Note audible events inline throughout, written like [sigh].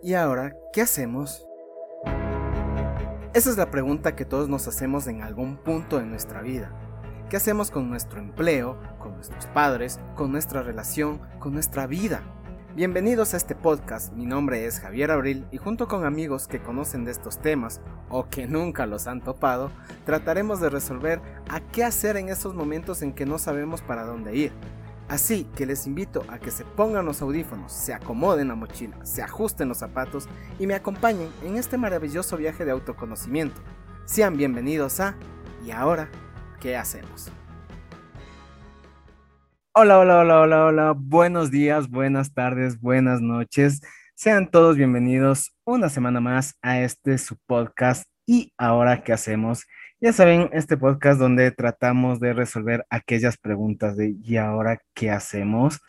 ¿Y ahora qué hacemos? Esa es la pregunta que todos nos hacemos en algún punto de nuestra vida. ¿Qué hacemos con nuestro empleo, con nuestros padres, con nuestra relación, con nuestra vida? Bienvenidos a este podcast, mi nombre es Javier Abril y junto con amigos que conocen de estos temas o que nunca los han topado, trataremos de resolver a qué hacer en esos momentos en que no sabemos para dónde ir Así que les invito a que se pongan los audífonos, se acomoden la mochila, se ajusten los zapatos y me acompañen en este maravilloso viaje de autoconocimiento. Sean bienvenidos a ¿Y ahora qué hacemos? Hola, hola, hola, hola, hola. Buenos días, buenas tardes, buenas noches. Sean todos bienvenidos una semana más a este su podcast ¿Y ahora qué hacemos? Ya saben, este podcast donde tratamos de resolver aquellas preguntas de ¿y ahora qué hacemos?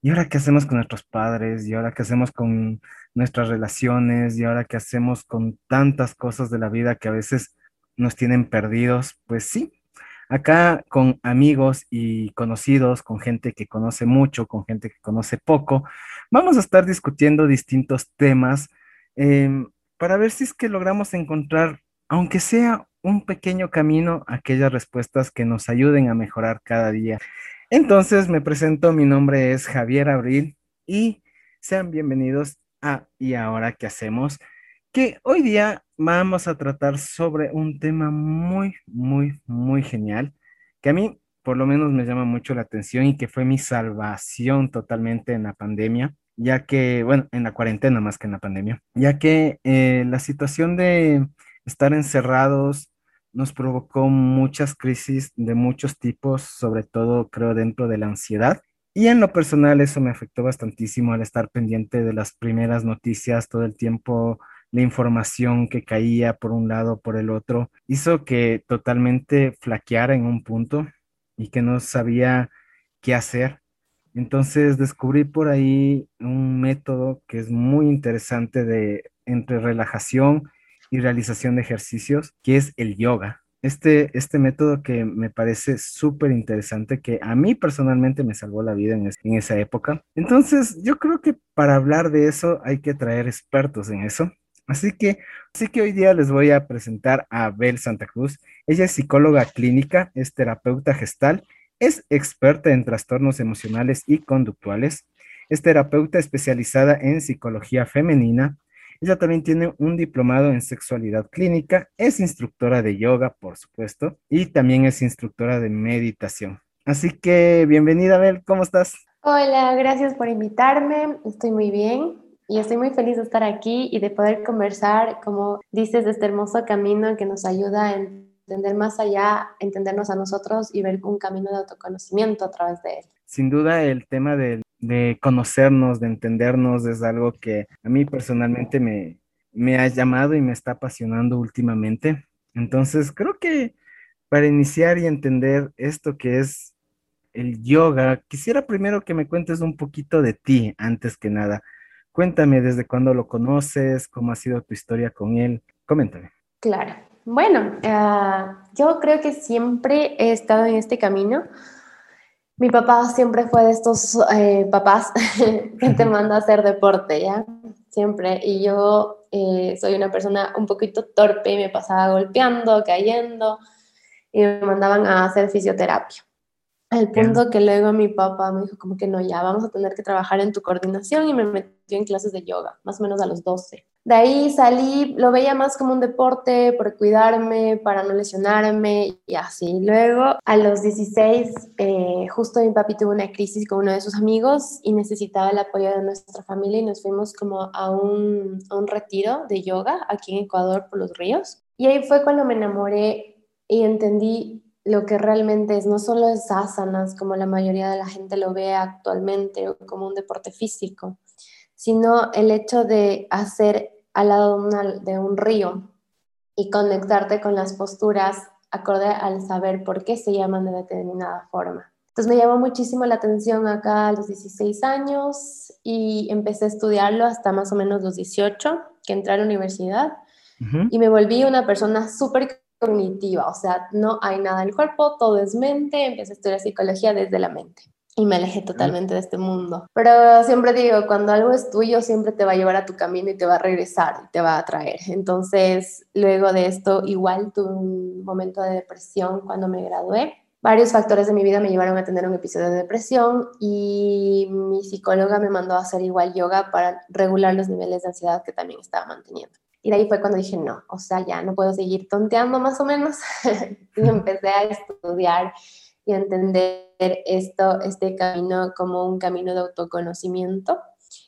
¿Y ahora qué hacemos con nuestros padres? ¿Y ahora qué hacemos con nuestras relaciones? ¿Y ahora qué hacemos con tantas cosas de la vida que a veces nos tienen perdidos? Pues sí, acá con amigos y conocidos, con gente que conoce mucho, con gente que conoce poco, vamos a estar discutiendo distintos temas em, para ver si es que logramos encontrar, aunque sea un pequeño camino aquellas respuestas que nos ayuden a mejorar cada día. Entonces me presento, mi nombre es Javier Abril y sean bienvenidos a ¿Y ahora qué hacemos? Que hoy día vamos a tratar sobre un tema muy, muy, muy genial, que a mí por lo menos me llama mucho la atención y que fue mi salvación totalmente en la pandemia, ya que, bueno, en la cuarentena más que en la pandemia, ya que eh, la situación de estar encerrados nos provocó muchas crisis de muchos tipos, sobre todo creo dentro de la ansiedad. Y en lo personal eso me afectó bastantísimo al estar pendiente de las primeras noticias todo el tiempo, la información que caía por un lado, por el otro, hizo que totalmente flaqueara en un punto y que no sabía qué hacer. Entonces descubrí por ahí un método que es muy interesante de entre relajación y realización de ejercicios, que es el yoga. Este, este método que me parece súper interesante, que a mí personalmente me salvó la vida en, esa época. Entonces, yo creo que para hablar de eso hay que traer expertos en eso. Así que, así que hoy día les voy a presentar a Bel Santa Cruz. Ella es psicóloga clínica, es terapeuta gestal, es experta en trastornos emocionales y conductuales, es terapeuta especializada en psicología femenina, ella también tiene un diplomado en sexualidad clínica, es instructora de yoga, por supuesto, y también es instructora de meditación. Así que bienvenida, Bel, ¿cómo estás? Hola, gracias por invitarme, estoy muy bien y estoy muy feliz de estar aquí y de poder conversar, como dices, de este hermoso camino que nos ayuda a entender más allá, entendernos a nosotros y ver un camino de autoconocimiento a través de él. Sin duda el tema del de conocernos, de entendernos, es algo que a mí personalmente me, me ha llamado y me está apasionando últimamente. Entonces, creo que para iniciar y entender esto que es el yoga, quisiera primero que me cuentes un poquito de ti, antes que nada. Cuéntame desde cuándo lo conoces, cómo ha sido tu historia con él. Coméntame. Claro. Bueno, ah, yo creo que siempre he estado en este camino mi papá siempre fue de estos eh, papás [laughs] que te manda a hacer deporte, ¿ya? Siempre. Y yo eh, soy una persona un poquito torpe y me pasaba golpeando, cayendo y me mandaban a hacer fisioterapia. Al punto que luego mi papá me dijo como que no, ya vamos a tener que trabajar en tu coordinación y me metió en clases de yoga, más o menos a los 12. De ahí salí, lo veía más como un deporte por cuidarme, para no lesionarme y así. Luego, a los 16, eh, justo mi papi tuvo una crisis con uno de sus amigos y necesitaba el apoyo de nuestra familia y nos fuimos como a un, a un retiro de yoga aquí en Ecuador por los ríos. Y ahí fue cuando me enamoré y entendí lo que realmente es, no solo es asanas como la mayoría de la gente lo ve actualmente como un deporte físico, sino el hecho de hacer al lado de, un río y conectarte con las posturas acorde al saber por qué se llaman de determinada forma. Entonces me llamó muchísimo la atención acá a los 16 años y empecé a estudiarlo hasta más o menos los 18, que entré a la universidad y me volví una persona súper cognitiva, o sea, no hay nada en el cuerpo, todo es mente, empecé a estudiar psicología desde la mente. Y me alejé totalmente de este mundo. Pero siempre digo, cuando algo es tuyo, siempre te va a llevar a tu camino y te va a regresar y te va a atraer. Entonces, luego de esto, igual tuve un momento de depresión cuando me gradué. Varios factores de mi vida me llevaron a tener un episodio de depresión y mi psicóloga me mandó a hacer igual yoga para regular los niveles de ansiedad que también estaba manteniendo. Y de ahí fue cuando dije, no, o sea, ya no puedo seguir tonteando más o menos. [laughs] y empecé a estudiar y entender esto, este camino como un camino de autoconocimiento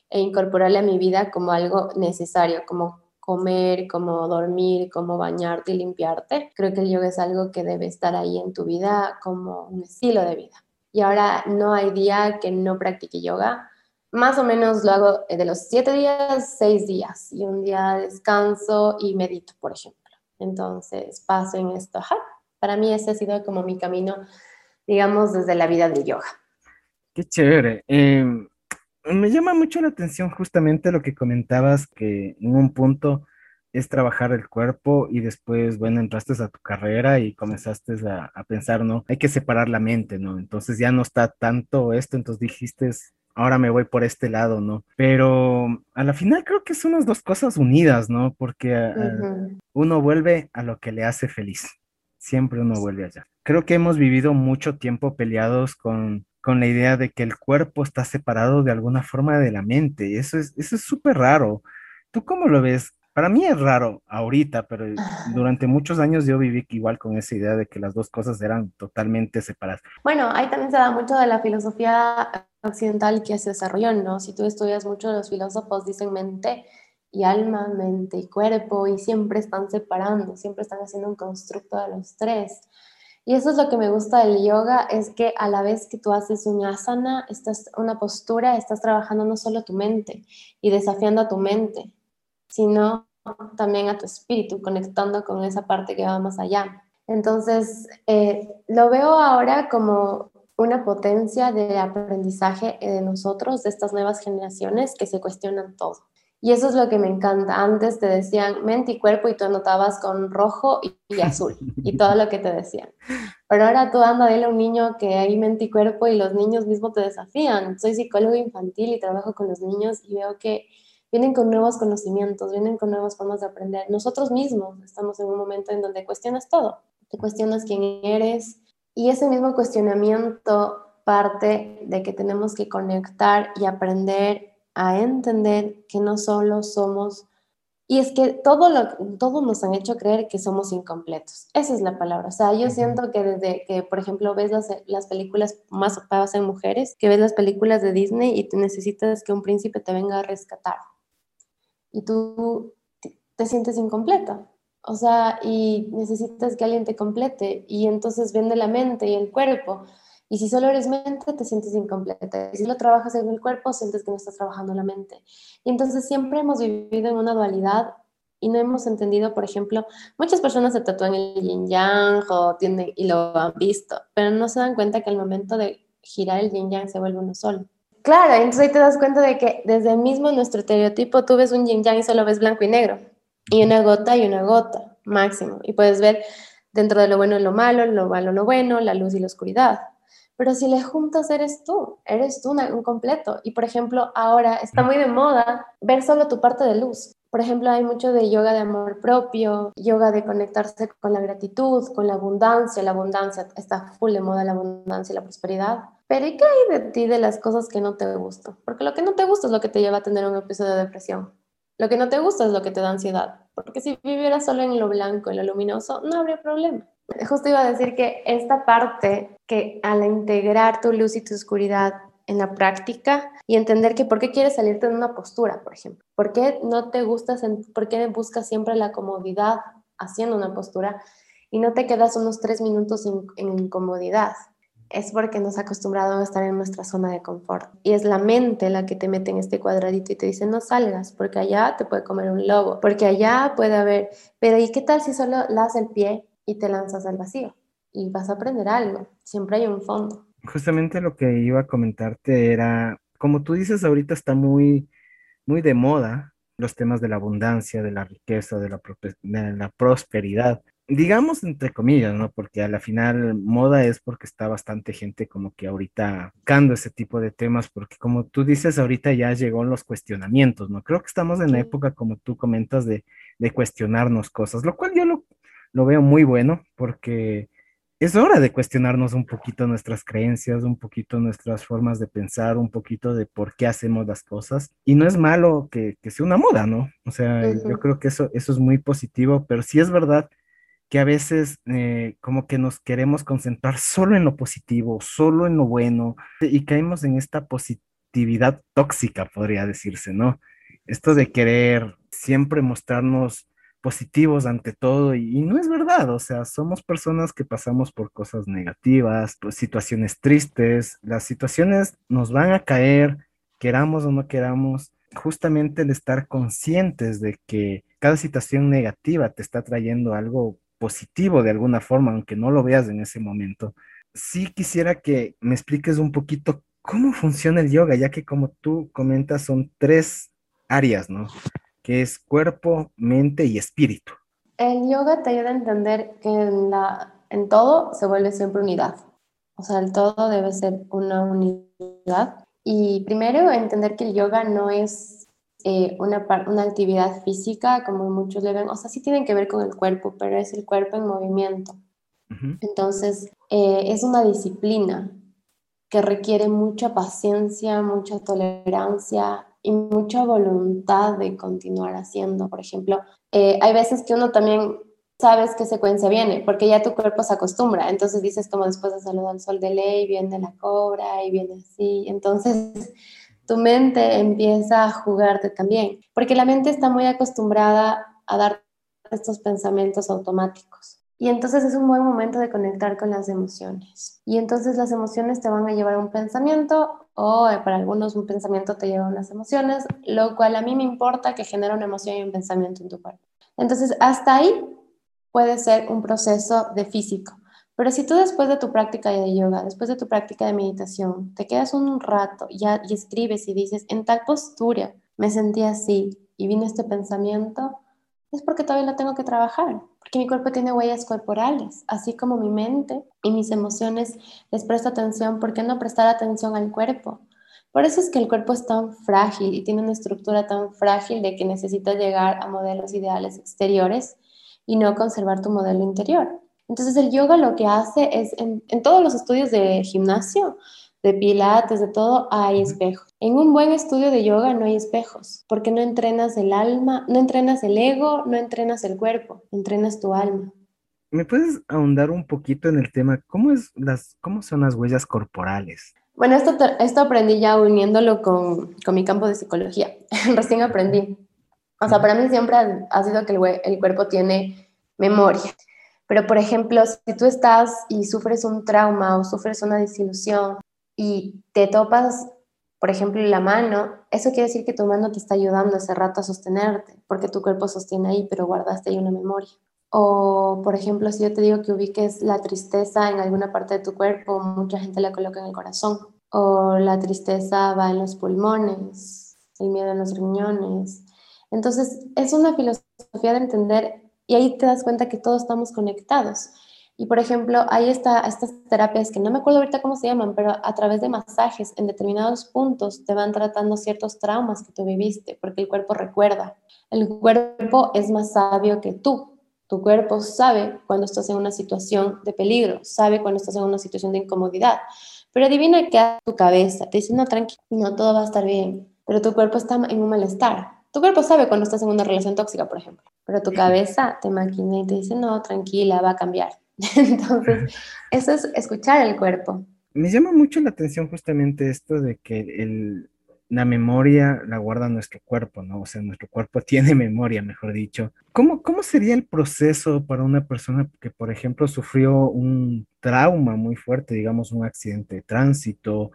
e incorporarle a mi vida como algo necesario, como comer, como dormir, como bañarte y limpiarte. Creo que el yoga es algo que debe estar ahí en tu vida como un estilo de vida. Y ahora no hay día que no practique yoga. Más o menos lo hago de los siete días, seis días. Y un día descanso y medito, por ejemplo. Entonces paso en esto. Para mí ese ha sido como mi camino digamos, desde la vida del yoga. Qué chévere. Em, me llama mucho la atención justamente lo que comentabas, que en un punto es trabajar el cuerpo y después, bueno, entraste a tu carrera y comenzaste a, a, pensar, ¿no? Hay que separar la mente, ¿no? Entonces ya no está tanto esto, entonces dijiste, ahora me voy por este lado, ¿no? Pero a la final creo que son las dos cosas unidas, ¿no? Porque uh, uno vuelve a lo que le hace feliz siempre uno vuelve allá. Creo que hemos vivido mucho tiempo peleados con, con la idea de que el cuerpo está separado de alguna forma de la mente. Eso es eso es súper raro. ¿Tú cómo lo ves? Para mí es raro ahorita, pero durante muchos años yo viví igual con esa idea de que las dos cosas eran totalmente separadas. Bueno, ahí también se da mucho de la filosofía occidental que se desarrolló, ¿no? Si tú estudias mucho, los filósofos dicen mente, y alma, mente y cuerpo y siempre están separando, siempre están haciendo un constructo de los tres. Y eso es lo que me gusta del yoga, es que a la vez que tú haces un asana, estás una postura, estás trabajando no solo tu mente y desafiando a tu mente, sino también a tu espíritu, conectando con esa parte que va más allá. Entonces, eh, lo veo ahora como una potencia de aprendizaje de nosotros, de estas nuevas generaciones que se cuestionan todo. Y eso es lo que me encanta. Antes te decían mente y cuerpo y tú anotabas con rojo y, azul y todo lo que te decían. Pero ahora tú anda a un niño que hay mente y cuerpo y los niños mismos te desafían. Soy psicólogo infantil y trabajo con los niños y veo que vienen con nuevos conocimientos, vienen con nuevas formas de aprender. Nosotros mismos estamos en un momento en donde cuestionas todo. Te cuestionas quién eres y ese mismo cuestionamiento parte de que tenemos que conectar y aprender a entender que no solo somos, y es que todo, lo, todo nos han hecho creer que somos incompletos. Esa es la palabra. O sea, yo siento que desde que, por ejemplo, ves las, las películas más ocupadas en mujeres, que ves las películas de Disney y tú necesitas que un príncipe te venga a rescatar. Y tú te sientes incompleto. O sea, y necesitas que alguien te complete. Y entonces vende la mente y el cuerpo. Y si solo eres mente, te sientes incompleta. Y si lo trabajas en el cuerpo, sientes que no estás trabajando la mente. Y entonces siempre hemos vivido en una dualidad y no hemos entendido, por ejemplo, muchas personas se tatúan el yin yang o tienden, y lo han visto, pero no se dan cuenta que al momento de girar el yin yang se vuelve uno solo. Claro, entonces ahí te das cuenta de que desde mismo nuestro estereotipo tú ves un yin yang y solo ves blanco y negro, y una gota y una gota, máximo. Y puedes ver dentro de lo bueno y lo malo, lo malo lo bueno, la luz y la oscuridad. Pero si le juntas, eres tú, eres tú un completo. Y por ejemplo, ahora está muy de moda ver solo tu parte de luz. Por ejemplo, hay mucho de yoga de amor propio, yoga de conectarse con la gratitud, con la abundancia. La abundancia está full de moda, la abundancia y la prosperidad. Pero ¿y qué hay de ti de las cosas que no te gustan? Porque lo que no te gusta es lo que te lleva a tener un episodio de depresión. Lo que no te gusta es lo que te da ansiedad. Porque si vivieras solo en lo blanco, en lo luminoso, no habría problema. Justo iba a decir que esta parte que al integrar tu luz y tu oscuridad en la práctica y entender que por qué quieres salirte de una postura, por ejemplo, por qué no te gusta, por qué buscas siempre la comodidad haciendo una postura y no te quedas unos tres minutos en, incomodidad. Es porque nos acostumbrado a estar en nuestra zona de confort. Y es la mente la que te mete en este cuadradito y te dice, no salgas, porque allá te puede comer un lobo, porque allá puede haber, pero ¿y qué tal si solo das el pie y te lanzas al vacío y vas a aprender algo. Siempre hay un fondo. Justamente lo que iba a comentarte era, como tú dices, ahorita está muy, muy de moda los temas de la abundancia, de la riqueza, de la, de la prosperidad. digamos entre comillas, ¿no? Porque a la final moda es porque está bastante gente como que ahorita buscando ese tipo de temas, porque como tú dices, ahorita ya llegó los cuestionamientos, ¿no? Creo que estamos en la época, como tú comentas, de, de cuestionarnos cosas, lo cual yo lo, lo veo muy bueno, porque es hora de cuestionarnos un poquito nuestras creencias, un poquito nuestras formas de pensar, un poquito de por qué hacemos las cosas. Y no es malo que, que sea una moda, ¿no? O sea, yo creo que eso, eso es muy positivo, pero sí es verdad que a veces eh, como que nos queremos concentrar solo en lo positivo, solo en lo bueno, y caemos en esta positividad tóxica, podría decirse, ¿no? Esto de querer siempre mostrarnos positivos ante todo y, no es verdad, o sea, somos personas que pasamos por cosas negativas, por situaciones tristes, las situaciones nos van a caer, queramos o no queramos, justamente el estar conscientes de que cada situación negativa te está trayendo algo positivo de alguna forma, aunque no lo veas en ese momento. Sí quisiera que me expliques un poquito cómo funciona el yoga, ya que como tú comentas son tres áreas, ¿no? Que es cuerpo, mente y espíritu. El yoga te ayuda a entender que en, la, en todo se vuelve siempre unidad. O sea, el todo debe ser una unidad. Y primero, entender que el yoga no es eh, una, una actividad física, como muchos le ven. O sea, sí tienen que ver con el cuerpo, pero es el cuerpo en movimiento. Entonces, eh, es una disciplina que requiere mucha paciencia, mucha tolerancia, y mucha voluntad de continuar haciendo. Por ejemplo, eh, hay veces que uno también sabes qué secuencia viene, porque ya tu cuerpo se acostumbra. Entonces dices como después de saludar al sol de ley, viene la cobra y viene así. Entonces tu mente empieza a jugarte también, porque la mente está muy acostumbrada a dar estos pensamientos automáticos. Y entonces es un buen momento de conectar con las emociones. Y entonces las emociones te van a llevar a un pensamiento o eh, para algunos un pensamiento te lleva a unas emociones, lo cual a mí me importa que genere una emoción y un pensamiento en tu cuerpo. Entonces hasta ahí puede ser un proceso de físico. Pero si tú después de tu práctica de yoga, después de tu práctica de meditación, te quedas un rato ya, y escribes y dices, en tal postura me sentí así y vino este pensamiento, es porque todavía lo tengo que trabajar, porque mi cuerpo tiene huellas corporales, así como mi mente y mis emociones les presto atención, ¿por qué no prestar atención al cuerpo? Por eso es que el cuerpo es tan frágil y tiene una estructura tan frágil de que necesita llegar a modelos ideales exteriores y no conservar tu modelo interior. Entonces el yoga lo que hace es, en, en todos los estudios de gimnasio, de pilates, de todo, hay espejos. En un buen estudio de yoga no hay espejos, porque no entrenas el alma, no entrenas el ego, no entrenas el cuerpo, entrenas tu alma. ¿Me puedes ahondar un poquito en el tema? ¿Cómo, es las, cómo son las huellas corporales? Bueno, esto, esto aprendí ya uniéndolo con, con mi campo de psicología. [laughs] Recién aprendí. O sea, para mí siempre ha, sido que el, el cuerpo tiene memoria. Pero, por ejemplo, si tú estás y sufres un trauma o sufres una desilusión y te topas, por ejemplo, la mano, eso quiere decir que tu mano te está ayudando ese rato a sostenerte, porque tu cuerpo sostiene ahí, pero guardaste ahí una memoria. O, por ejemplo, si yo te digo que ubiques la tristeza en alguna parte de tu cuerpo, mucha gente la coloca en el corazón. O la tristeza va en los pulmones, el miedo en los riñones. Entonces, es una filosofía de entender y ahí te das cuenta que todos estamos conectados. Y por ejemplo, hay esta, estas terapias que no me acuerdo ahorita cómo se llaman, pero a través de masajes en determinados puntos te van tratando ciertos traumas que tú viviste, porque el cuerpo recuerda. El cuerpo es más sabio que tú. Tu cuerpo sabe cuando estás en una situación de peligro, sabe cuando estás en una situación de incomodidad. Pero adivina qué hace tu cabeza. Te dice, no, tranquilo, no, todo va a estar bien. Pero tu cuerpo está en un malestar. Tu cuerpo sabe cuando estás en una relación tóxica, por ejemplo. Pero tu cabeza te maquina y te dice, no, tranquila, va a cambiar. [laughs] Entonces, eso es escuchar el cuerpo. Me llama mucho la atención justamente esto de que el, la memoria la guarda nuestro cuerpo, ¿no? O sea, nuestro cuerpo [laughs] tiene memoria, mejor dicho. ¿Cómo, ¿Cómo sería el proceso para una persona que, por ejemplo, sufrió un trauma muy fuerte, digamos, un accidente de tránsito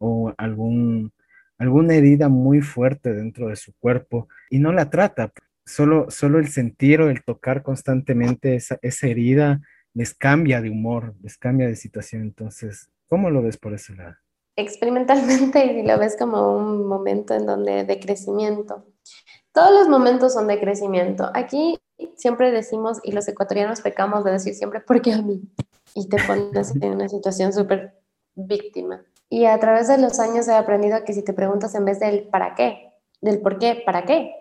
o algún, alguna herida muy fuerte dentro de su cuerpo y no la trata? Solo, solo el sentir o el tocar constantemente esa, esa herida les cambia de humor, les cambia de situación. Entonces, ¿cómo lo ves por ese lado? Experimentalmente [laughs] y lo ves como un momento en donde de crecimiento. Todos los momentos son de crecimiento. Aquí siempre decimos, y los ecuatorianos pecamos de decir siempre, ¿por qué a mí? Y te pones en una situación súper víctima. Y a través de los años he aprendido que si te preguntas en vez del para qué, del por qué, ¿para qué?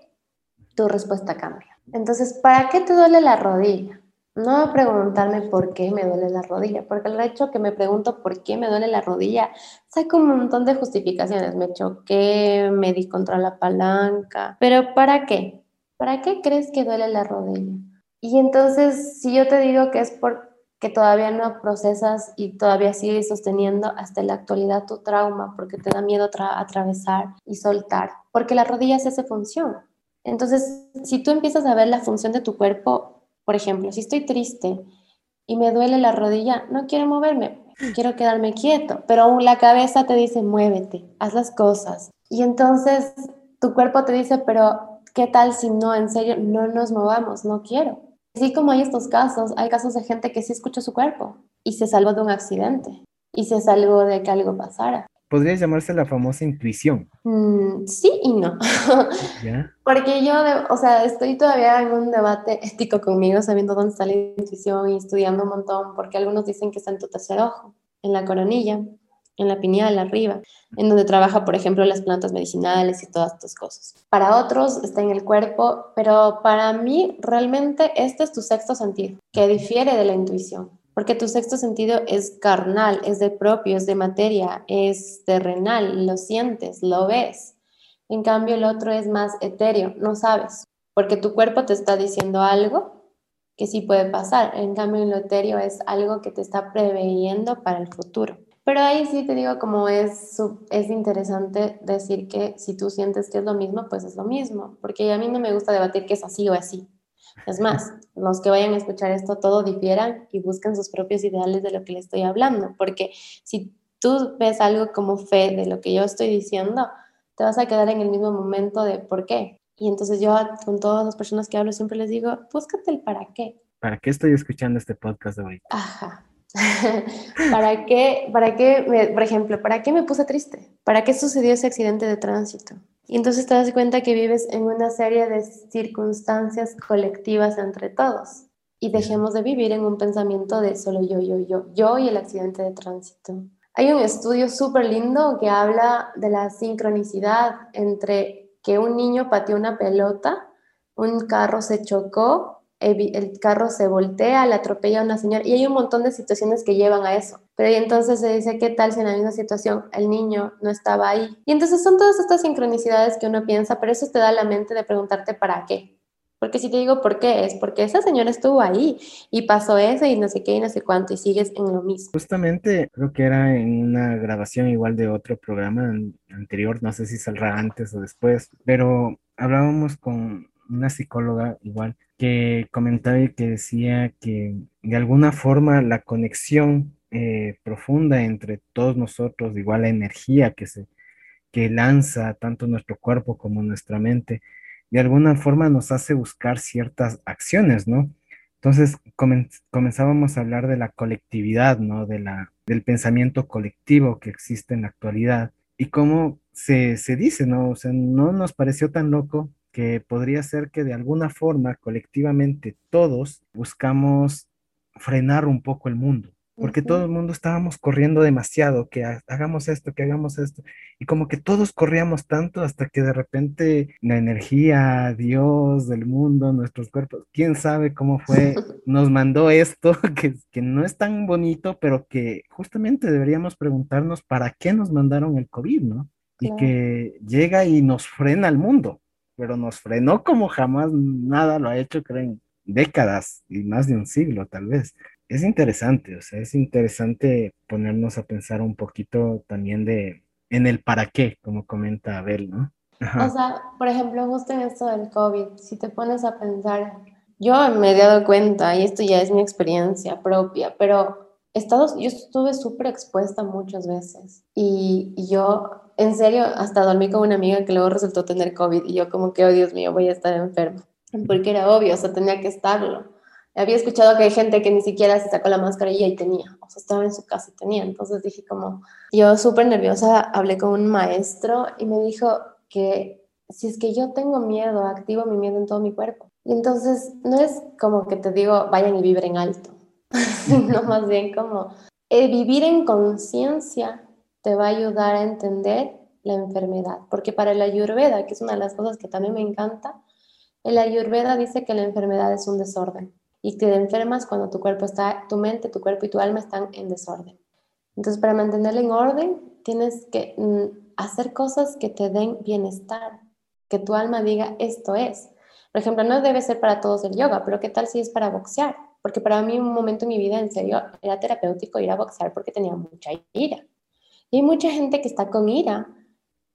Tu respuesta cambia. Entonces, ¿para qué te duele la rodilla? No preguntarme por qué me duele la rodilla, porque el hecho que me pregunto por qué me duele la rodilla, saco un montón de justificaciones. Me choqué, me di contra la palanca, pero ¿para qué? ¿Para qué crees que duele la rodilla? Y entonces, si yo te digo que es porque todavía no procesas y todavía sigues sosteniendo hasta la actualidad tu trauma, porque te da miedo atravesar y soltar, porque la rodilla se hace función. Entonces, si tú empiezas a ver la función de tu cuerpo por ejemplo, si estoy triste y me duele la rodilla, no quiero moverme, quiero quedarme quieto, pero aún la cabeza te dice, muévete, haz las cosas. Y entonces tu cuerpo te dice, pero ¿qué tal si no, en serio, no nos movamos? No quiero. Así como hay estos casos, hay casos de gente que sí escucha su cuerpo y se salvó de un accidente y se salvó de que algo pasara podría llamarse la famosa intuición. Mm, sí y no. [laughs] Porque yo, o sea, estoy todavía en un debate ético conmigo, sabiendo dónde está la intuición y estudiando un montón, porque algunos dicen que está en tu tercer ojo, en la coronilla, en la pineal, arriba, en donde trabaja, por ejemplo, las plantas medicinales y todas estas cosas. Para otros está en el cuerpo, pero para mí realmente este es tu sexto sentido, que difiere de la intuición porque tu sexto sentido es carnal, es de propio, es de materia, es terrenal, lo sientes, lo ves. En cambio, el otro es más etéreo, no sabes, porque tu cuerpo te está diciendo algo que sí puede pasar. En cambio, lo etéreo es algo que te está preveyendo para el futuro. Pero ahí sí te digo, como es, es interesante decir que si tú sientes que es lo mismo, pues es lo mismo, porque a mí no me gusta debatir que es así o así. Es más, los que vayan a escuchar esto todo difieran y busquen sus propios ideales de lo que le estoy hablando, porque si tú ves algo como fe de lo que yo estoy diciendo, te vas a quedar en el mismo momento de por qué. Y entonces yo con todas las personas que hablo siempre les digo, búscate el para qué. ¿Para qué estoy escuchando este podcast de hoy? Ajá. [laughs] ¿Para qué, para qué, por ejemplo, para qué me puse triste? ¿Para qué sucedió ese accidente de tránsito? Y entonces te das cuenta que vives en una serie de circunstancias colectivas entre todos. Y dejemos de vivir en un pensamiento de solo yo, yo, yo, yo y el accidente de tránsito. Hay un estudio súper lindo que habla de la sincronicidad entre que un niño pateó una pelota, un carro se chocó el carro se voltea, le atropella a una señora y hay un montón de situaciones que llevan a eso. Pero entonces se dice, ¿qué tal si en la misma situación el niño no estaba ahí? Y entonces son todas estas sincronicidades que uno piensa, pero eso te da la mente de preguntarte para qué. Porque si te digo por qué, es porque esa señora estuvo ahí y pasó eso y no sé qué y no sé cuánto y sigues en lo mismo. Justamente creo que era en una grabación igual de otro programa anterior, no sé si saldrá antes o después, pero hablábamos con una psicóloga igual que comentaba y que decía que de alguna forma la conexión eh, profunda entre todos nosotros, igual la energía que se que lanza tanto nuestro cuerpo como nuestra mente, de alguna forma nos hace buscar ciertas acciones, ¿no? Entonces comenzábamos a hablar de la colectividad, ¿no? De la, del pensamiento colectivo que existe en la actualidad y cómo se, se dice, ¿no? O sea, no nos pareció tan loco que podría ser que de alguna forma colectivamente todos buscamos frenar un poco el mundo, porque todo el mundo estábamos corriendo demasiado, que hagamos esto, que hagamos esto, y como que todos corríamos tanto hasta que de repente la energía, Dios, del mundo, nuestros cuerpos, quién sabe cómo fue, [laughs] nos mandó esto, [laughs] que, que no es tan bonito, pero que justamente deberíamos preguntarnos para qué nos mandaron el COVID, ¿no? Y que llega y nos frena el mundo pero nos frenó como jamás nada lo ha hecho, creo, en décadas y más de un siglo tal vez. Es interesante, o sea, es interesante ponernos a pensar un poquito también de en el para qué, como comenta Abel, ¿no? O sea, por ejemplo, justo en esto del COVID, si te pones a pensar, yo me he dado cuenta, y esto ya es mi experiencia propia, pero Estados, yo estuve súper expuesta muchas veces y, y yo en serio, hasta dormí con una amiga que luego resultó tener COVID y yo como que, oh Dios mío, voy a estar enferma. Porque era obvio, o sea, tenía que estarlo. Había escuchado que hay gente que ni siquiera se sacó la mascarilla y tenía, o sea, estaba en su casa y tenía. Entonces dije como, yo súper nerviosa, hablé con un maestro y me dijo que si es que yo tengo miedo, activo mi miedo en todo mi cuerpo. Y entonces no es como que te digo, vayan y vibren alto, [laughs] sino más bien como eh, vivir en conciencia te va a ayudar a entender la enfermedad, porque para la ayurveda, que es una de las cosas que también me encanta, el ayurveda dice que la enfermedad es un desorden y que te enfermas cuando tu cuerpo está, tu mente, tu cuerpo y tu alma están en desorden. Entonces, para mantenerla en orden, tienes que mm, hacer cosas que te den bienestar, que tu alma diga esto es. Por ejemplo, no debe ser para todos el yoga, pero ¿qué tal si es para boxear? Porque para mí un momento en mi vida, en serio, era terapéutico ir a boxear porque tenía mucha ira. Y hay mucha gente que está con ira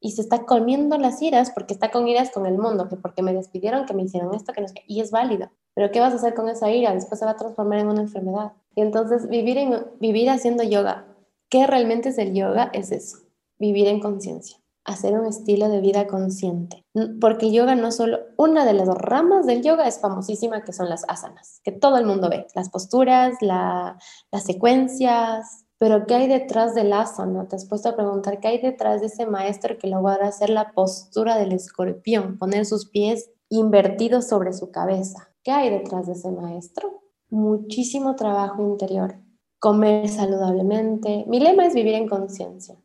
y se está comiendo las iras porque está con iras con el mundo, que porque me despidieron, que me hicieron esto, que no sé, y es válido. Pero ¿qué vas a hacer con esa ira? Después se va a transformar en una enfermedad. Y entonces vivir, en, vivir haciendo yoga, ¿qué realmente es el yoga? Es eso, vivir en conciencia, hacer un estilo de vida consciente. Porque yoga no solo, una de las ramas del yoga es famosísima, que son las asanas, que todo el mundo ve, las posturas, la, las secuencias, pero ¿qué hay detrás del asana? Te has puesto a preguntar qué hay detrás de ese maestro que logra hacer la postura del escorpión, poner sus pies invertidos sobre su cabeza. ¿Qué hay detrás de ese maestro? Muchísimo trabajo interior. Comer saludablemente. Mi lema es vivir en conciencia.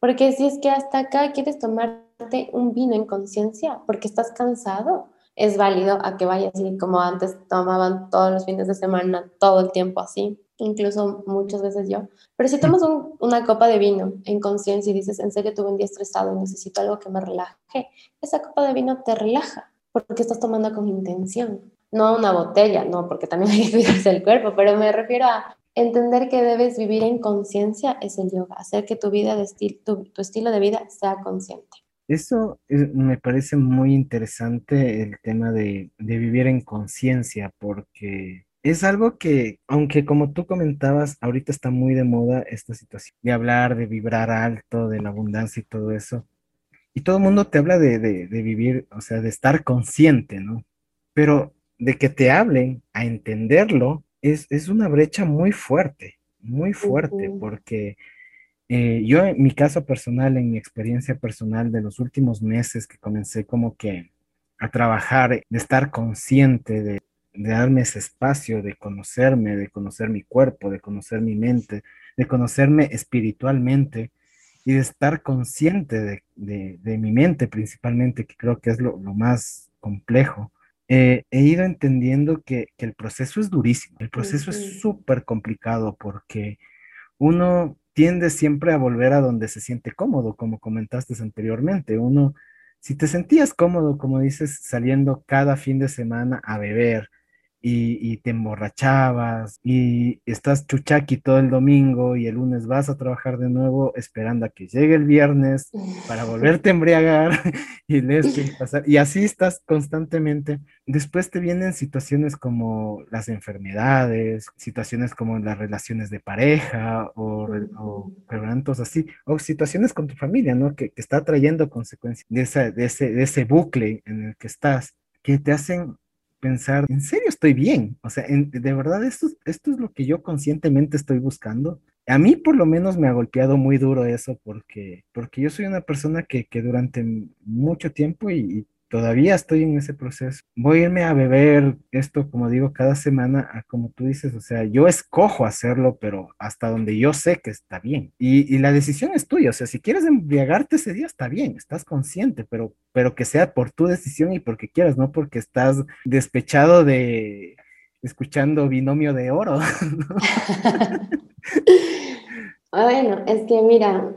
Porque si es que hasta acá quieres tomarte un vino en conciencia porque estás cansado, es válido a que vayas y como antes tomaban todos los fines de semana, todo el tiempo así incluso muchas veces yo. Pero si tomas una copa de vino en conciencia y dices, en serio tuve un día estresado y necesito algo que me relaje, esa copa de vino te relaja porque estás tomando con intención. No una botella, no, porque también hay [laughs] que cuidarse el cuerpo, pero me refiero a entender que debes vivir en conciencia es el yoga, hacer que tu vida, de tu, tu estilo de vida sea consciente. Eso me parece muy interesante el tema de, de vivir en conciencia, porque es algo que, aunque como tú comentabas, ahorita está muy de moda esta situación de hablar, de vibrar alto, de la abundancia y todo eso. Y todo el mundo te habla de, vivir, o sea, de estar consciente, ¿no? Pero de que te hablen a entenderlo es, una brecha muy fuerte, muy fuerte, porque eh, yo en mi caso personal, en mi experiencia personal de los últimos meses que comencé como que a trabajar, de estar consciente de de darme ese espacio de conocerme, de conocer mi cuerpo, de conocer mi mente, de conocerme espiritualmente y de estar consciente de, mi mente principalmente, que creo que es lo, más complejo. Eh, he ido entendiendo que, el proceso es durísimo, el proceso es súper complicado porque uno tiende siempre a volver a donde se siente cómodo, como comentaste anteriormente. Uno, si te sentías cómodo, como dices, saliendo cada fin de semana a beber, y, te emborrachabas y estás chuchaqui todo el domingo y el lunes vas a trabajar de nuevo esperando a que llegue el viernes para [laughs] volverte a embriagar [laughs] y y pasar. Y así estás constantemente. Después te vienen situaciones como las enfermedades, situaciones como las relaciones de pareja o, o quebrantos así, o situaciones con tu familia, ¿no? Que, que está trayendo consecuencias de, esa, de, ese, de ese bucle en el que estás, que te hacen pensar, ¿en serio estoy bien? O sea, de verdad, esto, esto es lo que yo conscientemente estoy buscando. A mí por lo menos me ha golpeado muy duro eso porque, porque yo soy una persona que, que durante mucho tiempo y, todavía estoy en ese proceso. Voy a irme a beber esto, como digo, cada semana, como tú dices, o sea, yo escojo hacerlo, pero hasta donde yo sé que está bien. Y, la decisión es tuya, o sea, si quieres embriagarte ese día, está bien, estás consciente, pero, pero que sea por tu decisión y porque quieras, no porque estás despechado de escuchando binomio de oro. [laughs] [laughs] bueno, es que mira,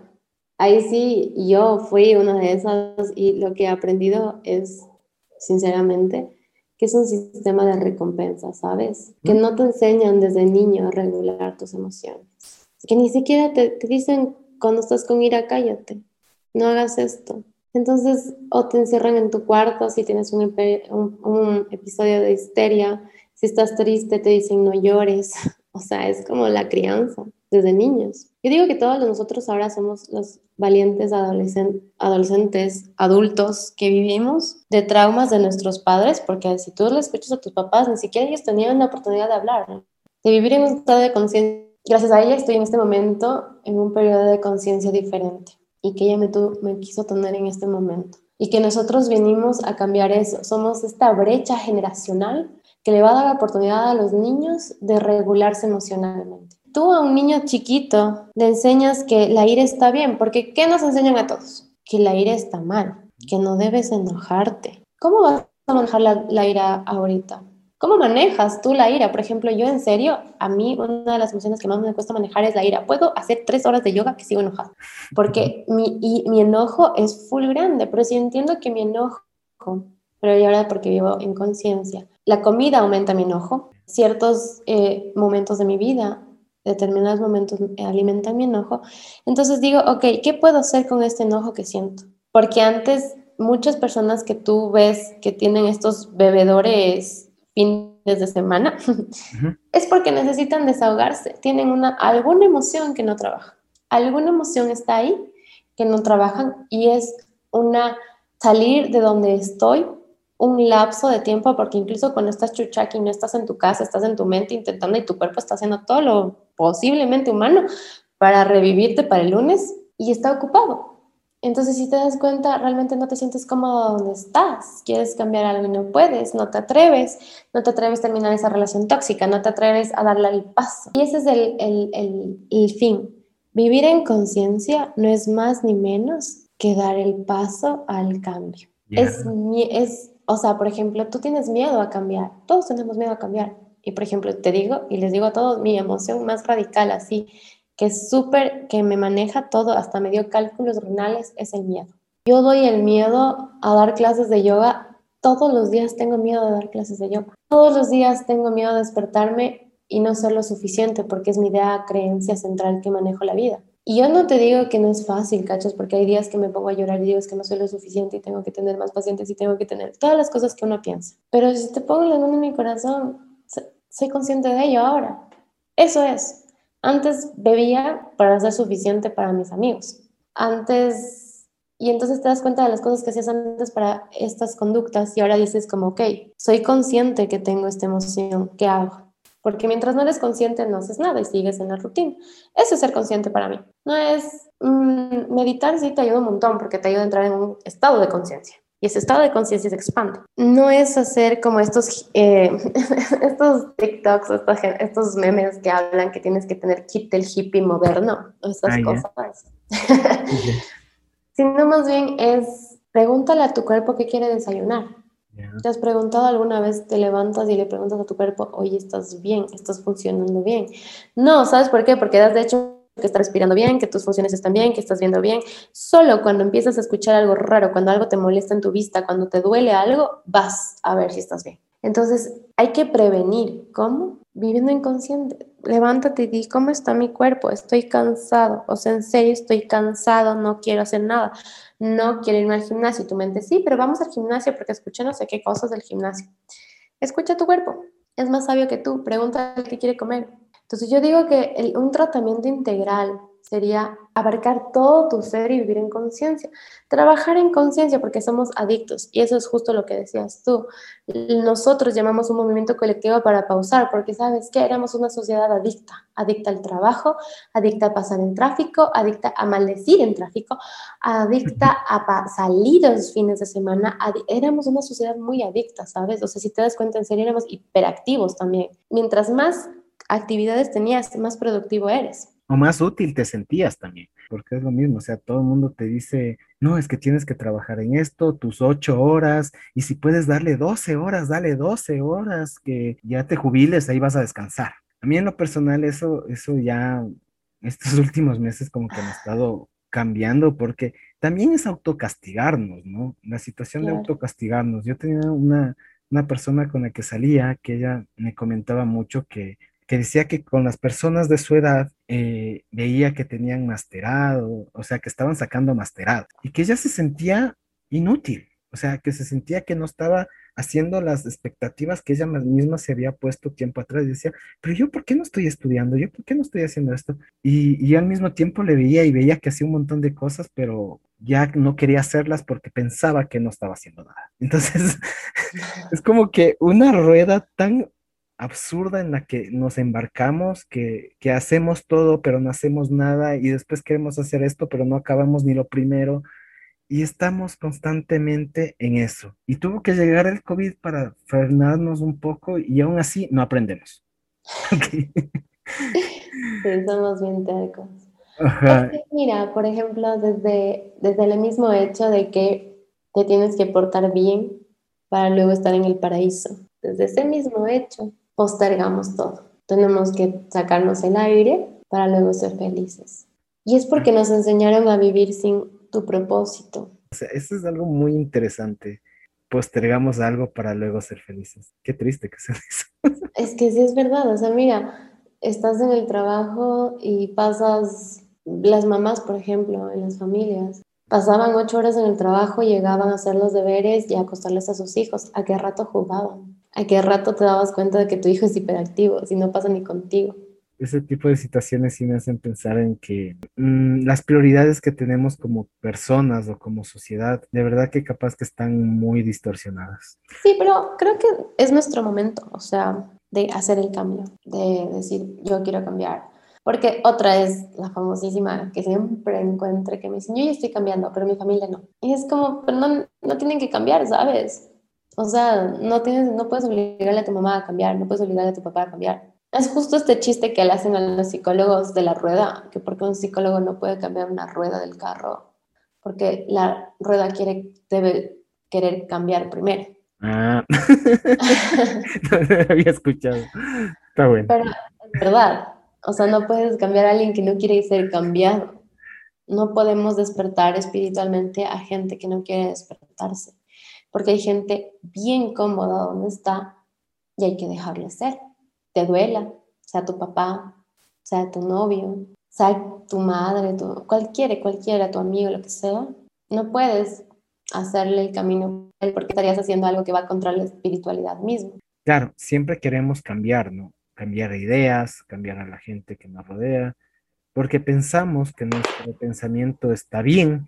ahí sí yo fui una de esas y lo que he aprendido es, sinceramente, que es un sistema de recompensa, ¿sabes? Que no te enseñan desde niño a regular tus emociones. Que ni siquiera te, dicen cuando estás con ira, cállate, no hagas esto. Entonces, o te encierran en tu cuarto si tienes un, un episodio de histeria, si estás triste te dicen no llores, [laughs] o sea, es como la crianza desde niños. Yo digo que todos nosotros ahora somos los valientes adolescentes, adultos que vivimos de traumas de nuestros padres, porque si tú le escuchas a tus papás, ni siquiera ellos tenían la oportunidad de hablar, de vivir en un estado de conciencia. Gracias a ella estoy en este momento en un periodo de conciencia diferente y que ella me, me quiso tener en este momento. y que nosotros venimos a cambiar eso. Somos esta brecha generacional que le va a dar la oportunidad a los niños de regularse emocionalmente. Tú a un niño chiquito le enseñas que la ira está bien, porque ¿qué nos enseñan a todos? Que la ira está mal, que no debes enojarte. ¿Cómo vas a manejar la, ira ahorita? ¿Cómo manejas tú la ira? Por ejemplo, yo en serio, a mí una de las emociones que más me cuesta manejar es la ira. Puedo hacer tres horas de yoga que sigo enojada, porque mi, enojo es full grande, pero si entiendo que mi enojo, pero ya ahora porque vivo en conciencia, la comida aumenta mi enojo, ciertos eh, momentos de mi vida, determinados momentos alimentan mi enojo, entonces digo, ok, ¿qué puedo hacer con este enojo que siento? Porque antes muchas personas que tú ves que tienen estos bebedores fines de semana, [laughs] es porque necesitan desahogarse, tienen una, alguna emoción que no trabaja, alguna emoción está ahí que no trabajan y es una salir de donde estoy un lapso de tiempo, porque incluso cuando estás chuchaki, no estás en tu casa, estás en tu mente intentando y tu cuerpo está haciendo todo lo posiblemente humano para revivirte para el lunes y está ocupado. Entonces, si te das cuenta, realmente no te sientes cómodo donde estás, quieres cambiar algo y no puedes, no te atreves, no te atreves a terminar esa relación tóxica, no te atreves a darle el paso. Y ese es el, el, el, fin. Vivir en conciencia no es más ni menos que dar el paso al cambio. Es, es, o sea, por ejemplo, tú tienes miedo a cambiar, todos tenemos miedo a cambiar. Y por ejemplo, te digo y les digo a todos, mi emoción más radical así que es súper, que me maneja todo, hasta me dio cálculos renales, es el miedo. Yo doy el miedo a dar clases de yoga, todos los días tengo miedo de dar clases de yoga. Todos los días tengo miedo de despertarme y no ser lo suficiente porque es mi idea, creencia central que manejo la vida. Y yo no te digo que no es fácil, cachos, porque hay días que me pongo a llorar y digo que no soy lo suficiente y tengo que tener más pacientes y tengo que tener todas las cosas que uno piensa. Pero si te pongo la mano en mi corazón, soy consciente de ello ahora. Eso es. Antes bebía para ser suficiente para mis amigos. Antes, y entonces te das cuenta de las cosas que hacías antes para estas conductas y ahora dices como, ok, soy consciente que tengo esta emoción, ¿qué hago? Porque mientras no eres consciente no haces nada y sigues en la rutina. Eso es ser consciente para mí. No es mm, meditar, sí te ayuda un montón porque te ayuda a entrar en un estado de conciencia y ese estado de conciencia se expande. No es hacer como estos, eh, [laughs] estos TikToks, estos, estos, memes que hablan que tienes que tener kit del hippie moderno, estas ah, cosas. [laughs] Sino más bien es, pregúntale a tu cuerpo qué quiere desayunar. ¿Te has preguntado alguna vez, te levantas y le preguntas a tu cuerpo, oye, ¿estás bien? ¿Estás funcionando bien? No, ¿sabes por qué? Porque has de hecho que estás respirando bien, que tus funciones están bien, que estás viendo bien. Solo cuando empiezas a escuchar algo raro, cuando algo te molesta en tu vista, cuando te duele algo, vas a ver si estás bien. Entonces, hay que prevenir. ¿Cómo? Viviendo inconsciente. Levántate y di, ¿cómo está mi cuerpo? Estoy cansado. O sea, en serio, estoy cansado, no quiero hacer nada. No quiero irme al gimnasio. Y tu mente, sí, pero vamos al gimnasio porque escuché no sé qué cosas del gimnasio. Escucha tu cuerpo. Es más sabio que tú. Pregúntale qué quiere comer. Entonces yo digo que un tratamiento integral sería abarcar todo tu ser y vivir en conciencia. Trabajar en conciencia porque somos adictos y eso es justo lo que decías tú. Nosotros llamamos un movimiento colectivo para pausar porque sabes que éramos una sociedad adicta, adicta al trabajo, adicta a pasar en tráfico, adicta a maldecir en tráfico, adicta a salir los fines de semana. Éramos una sociedad muy adicta, ¿sabes? O sea, si te das cuenta, en serio éramos hiperactivos también. Mientras más actividades tenías, más productivo eres. O más útil te sentías también, porque es lo mismo, o sea, todo el mundo te dice, no, es que tienes que trabajar en esto, tus ocho horas, y si puedes darle doce horas, dale doce horas, que ya te jubiles, ahí vas a descansar. A mí en lo personal eso, eso ya, estos [laughs] últimos meses como que han estado cambiando, porque también es autocastigarnos, ¿no? La situación de autocastigarnos. Yo tenía una, una persona con la que salía, que ella me comentaba mucho que que decía que con las personas de su edad eh, veía que tenían masterado, o sea, que estaban sacando masterado, y que ella se sentía inútil, o sea, que se sentía que no estaba haciendo las expectativas que ella misma se había puesto tiempo atrás. Y decía, pero yo, ¿por qué no estoy estudiando? ¿Yo por qué no estoy haciendo esto? Y, y al mismo tiempo le veía y veía que hacía un montón de cosas, pero ya no quería hacerlas porque pensaba que no estaba haciendo nada. [laughs] Entonces, es como que una rueda tan absurda en la que nos embarcamos, que, que, hacemos todo pero no hacemos nada y después queremos hacer esto pero no acabamos ni lo primero y estamos constantemente en eso. Y tuvo que llegar el COVID para frenarnos un poco y aún así no aprendemos. [laughs] Sí, somos bien tercos. mira, por ejemplo, desde, desde el mismo hecho de que te tienes que portar bien para luego estar en el paraíso. Desde ese mismo hecho, postergamos todo. Tenemos que sacarnos el aire para luego ser felices. Y es porque nos enseñaron a vivir sin tu propósito. O sea, eso es algo muy interesante. Postergamos algo para luego ser felices. Qué triste que sea eso. [laughs] Es que sí es verdad. O sea, mira, estás en el trabajo y pasas, las mamás, por ejemplo, en las familias, pasaban ocho horas en el trabajo, llegaban a hacer los deberes y a acostarles a sus hijos. ¿A qué rato jugaban? ¿A qué rato te dabas cuenta de que tu hijo es hiperactivo si no pasa ni contigo? Ese tipo de situaciones sí me hacen pensar en que mm, las prioridades que tenemos como personas o como sociedad, de verdad que capaz que están muy distorsionadas. Sí, pero creo que es nuestro momento, o sea, de hacer el cambio, de decir, yo quiero cambiar. Porque otra es la famosísima que siempre encuentro que me dicen, yo ya estoy cambiando, pero mi familia no. Y es como, pero no, no tienen que cambiar, ¿sabes? O sea, no, tienes, no puedes obligarle a tu mamá a cambiar, no puedes obligarle a tu papá a cambiar. Es justo este chiste que le hacen a los psicólogos de la rueda, que porque un psicólogo no puede cambiar una rueda del carro, porque la rueda quiere, debe querer cambiar primero. Ah, [laughs] [laughs] no lo había escuchado. Está bueno. Pero es verdad, o sea, no puedes cambiar a alguien que no quiere ser cambiado. No podemos despertar espiritualmente a gente que no quiere despertarse, porque hay gente bien cómoda donde está y hay que dejarle ser. Te duela, sea tu papá, sea tu novio, sea tu madre, tu, cualquiera, cualquiera, tu amigo, lo que sea. No puedes hacerle el camino porque estarías haciendo algo que va contra la espiritualidad misma. Claro, siempre queremos cambiar, ¿no? Cambiar ideas, cambiar a la gente que nos rodea, porque pensamos que nuestro pensamiento está bien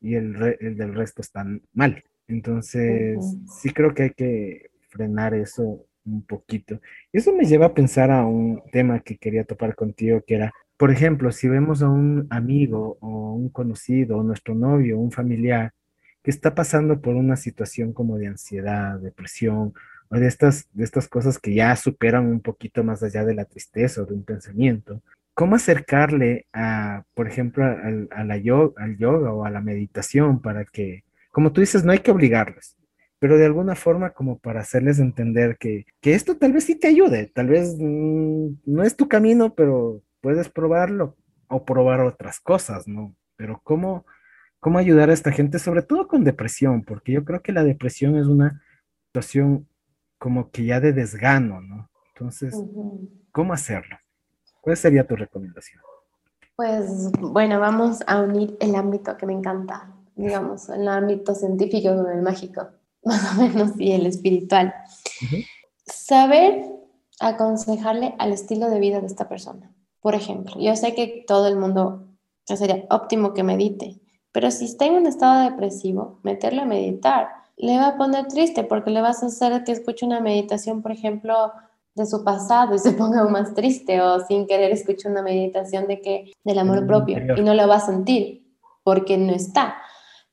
y el, del resto está mal. Entonces, sí creo que hay que frenar eso un poquito. Y eso me lleva a pensar a un tema que quería topar contigo, que era, por ejemplo, si vemos a un amigo o un conocido o nuestro novio, un familiar, que está pasando por una situación como de ansiedad, depresión, o de estas, de estas cosas que ya superan un poquito más allá de la tristeza o de un pensamiento, ¿cómo acercarle a, por ejemplo, al, a la yoga, al yoga o a la meditación para que, como tú dices, no hay que obligarles, pero de alguna forma como para hacerles entender que, que esto tal vez sí te ayude, tal vez mm, no es tu camino, pero puedes probarlo o probar otras cosas, ¿no? Pero ¿cómo, cómo ayudar a esta gente, sobre todo con depresión, porque yo creo que la depresión es una situación como que ya de desgano, ¿no? Entonces, ¿cómo hacerlo? ¿Cuál sería tu recomendación? Pues bueno, vamos a unir el ámbito que me encanta, digamos, el ámbito científico con el mágico, [laughs] más o menos, y el espiritual. Saber aconsejarle al estilo de vida de esta persona. Por ejemplo, yo sé que todo el mundo sería óptimo que medite, pero si está en un estado depresivo, meterle a meditar le va a poner triste porque le vas a hacer que escuche una meditación, por ejemplo, de su pasado y se [laughs] ponga aún más triste o sin querer escuche una meditación de que del amor propio y no lo va a sentir porque no está.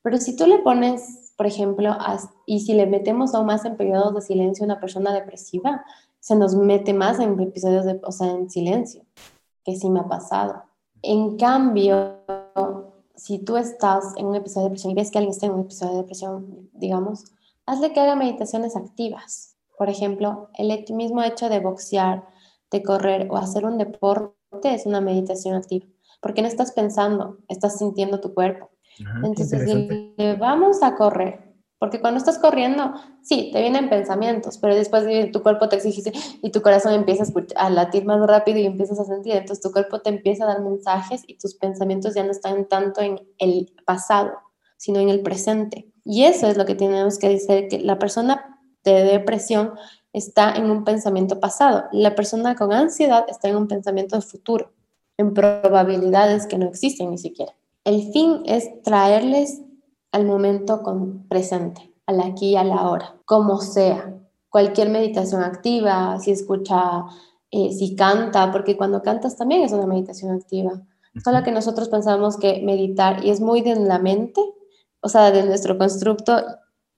Pero si tú le pones, por ejemplo, y si le metemos aún más en periodos de silencio a una persona depresiva, se nos mete más en episodios de, o sea, en silencio, que sí me ha pasado. En cambio, si tú estás en un episodio de depresión y ves que alguien está en un episodio de depresión, digamos, hazle que haga meditaciones activas. Por ejemplo, el mismo hecho de boxear, de correr o hacer un deporte es una meditación activa, porque no estás pensando, estás sintiendo tu cuerpo. Entonces, vamos a correr, porque cuando estás corriendo, sí, te vienen pensamientos, pero después tu cuerpo te exige y tu corazón empieza a, latir más rápido y empiezas a sentir. Entonces tu cuerpo te empieza a dar mensajes y tus pensamientos ya no están tanto en el pasado, sino en el presente. Y eso es lo que tenemos que decir, que la persona de depresión está en un pensamiento pasado. La persona con ansiedad está en un pensamiento futuro, en probabilidades que no existen ni siquiera. El fin es traerles al momento con presente, al aquí y a la hora, como sea. Cualquier meditación activa, si escucha, eh, si canta, porque cuando cantas también es una meditación activa. Solo que nosotros pensamos que meditar, y es muy de la mente, o sea, de nuestro constructo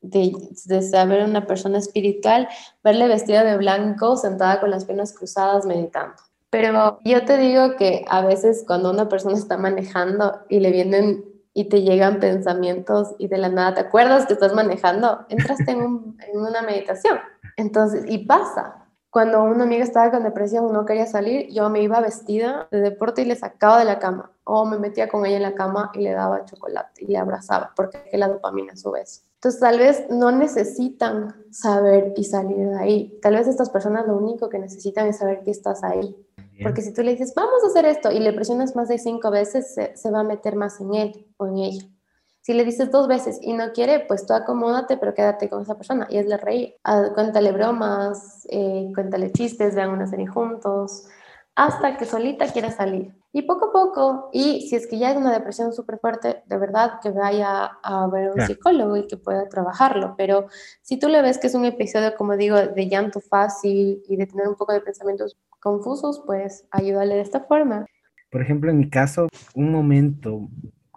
de, de, saber una persona espiritual, verle vestida de blanco, sentada con las piernas cruzadas, meditando. Pero yo te digo que a veces cuando una persona está manejando y le vienen y te llegan pensamientos y de la nada te acuerdas que estás manejando, entraste en, una meditación. Entonces, y pasa. Cuando una amiga estaba con depresión, no quería salir, yo me iba vestida de deporte y le sacaba de la cama. O me metía con ella en la cama y le daba chocolate y le abrazaba, porque la dopamina sube eso. Entonces, tal vez no necesitan saber y salir de ahí. Tal vez estas personas lo único que necesitan es saber que estás ahí. Porque si tú le dices, vamos a hacer esto, y le presionas más de cinco veces, se, se va a meter más en él o en ella. Si le dices dos veces y no quiere, pues tú acomódate, pero quédate con esa persona y hazle reír. Ah, cuéntale bromas, eh, cuéntale chistes, vean una serie juntos, hasta que solita quiera salir. Y poco a poco, y si es que ya es una depresión súper fuerte, de verdad que vaya a ver un psicólogo y que pueda trabajarlo. Pero si tú le ves que es un episodio, como digo, de llanto fácil y de tener un poco de pensamientos confusos, pues ayúdale de esta forma. Por ejemplo, en mi caso, un momento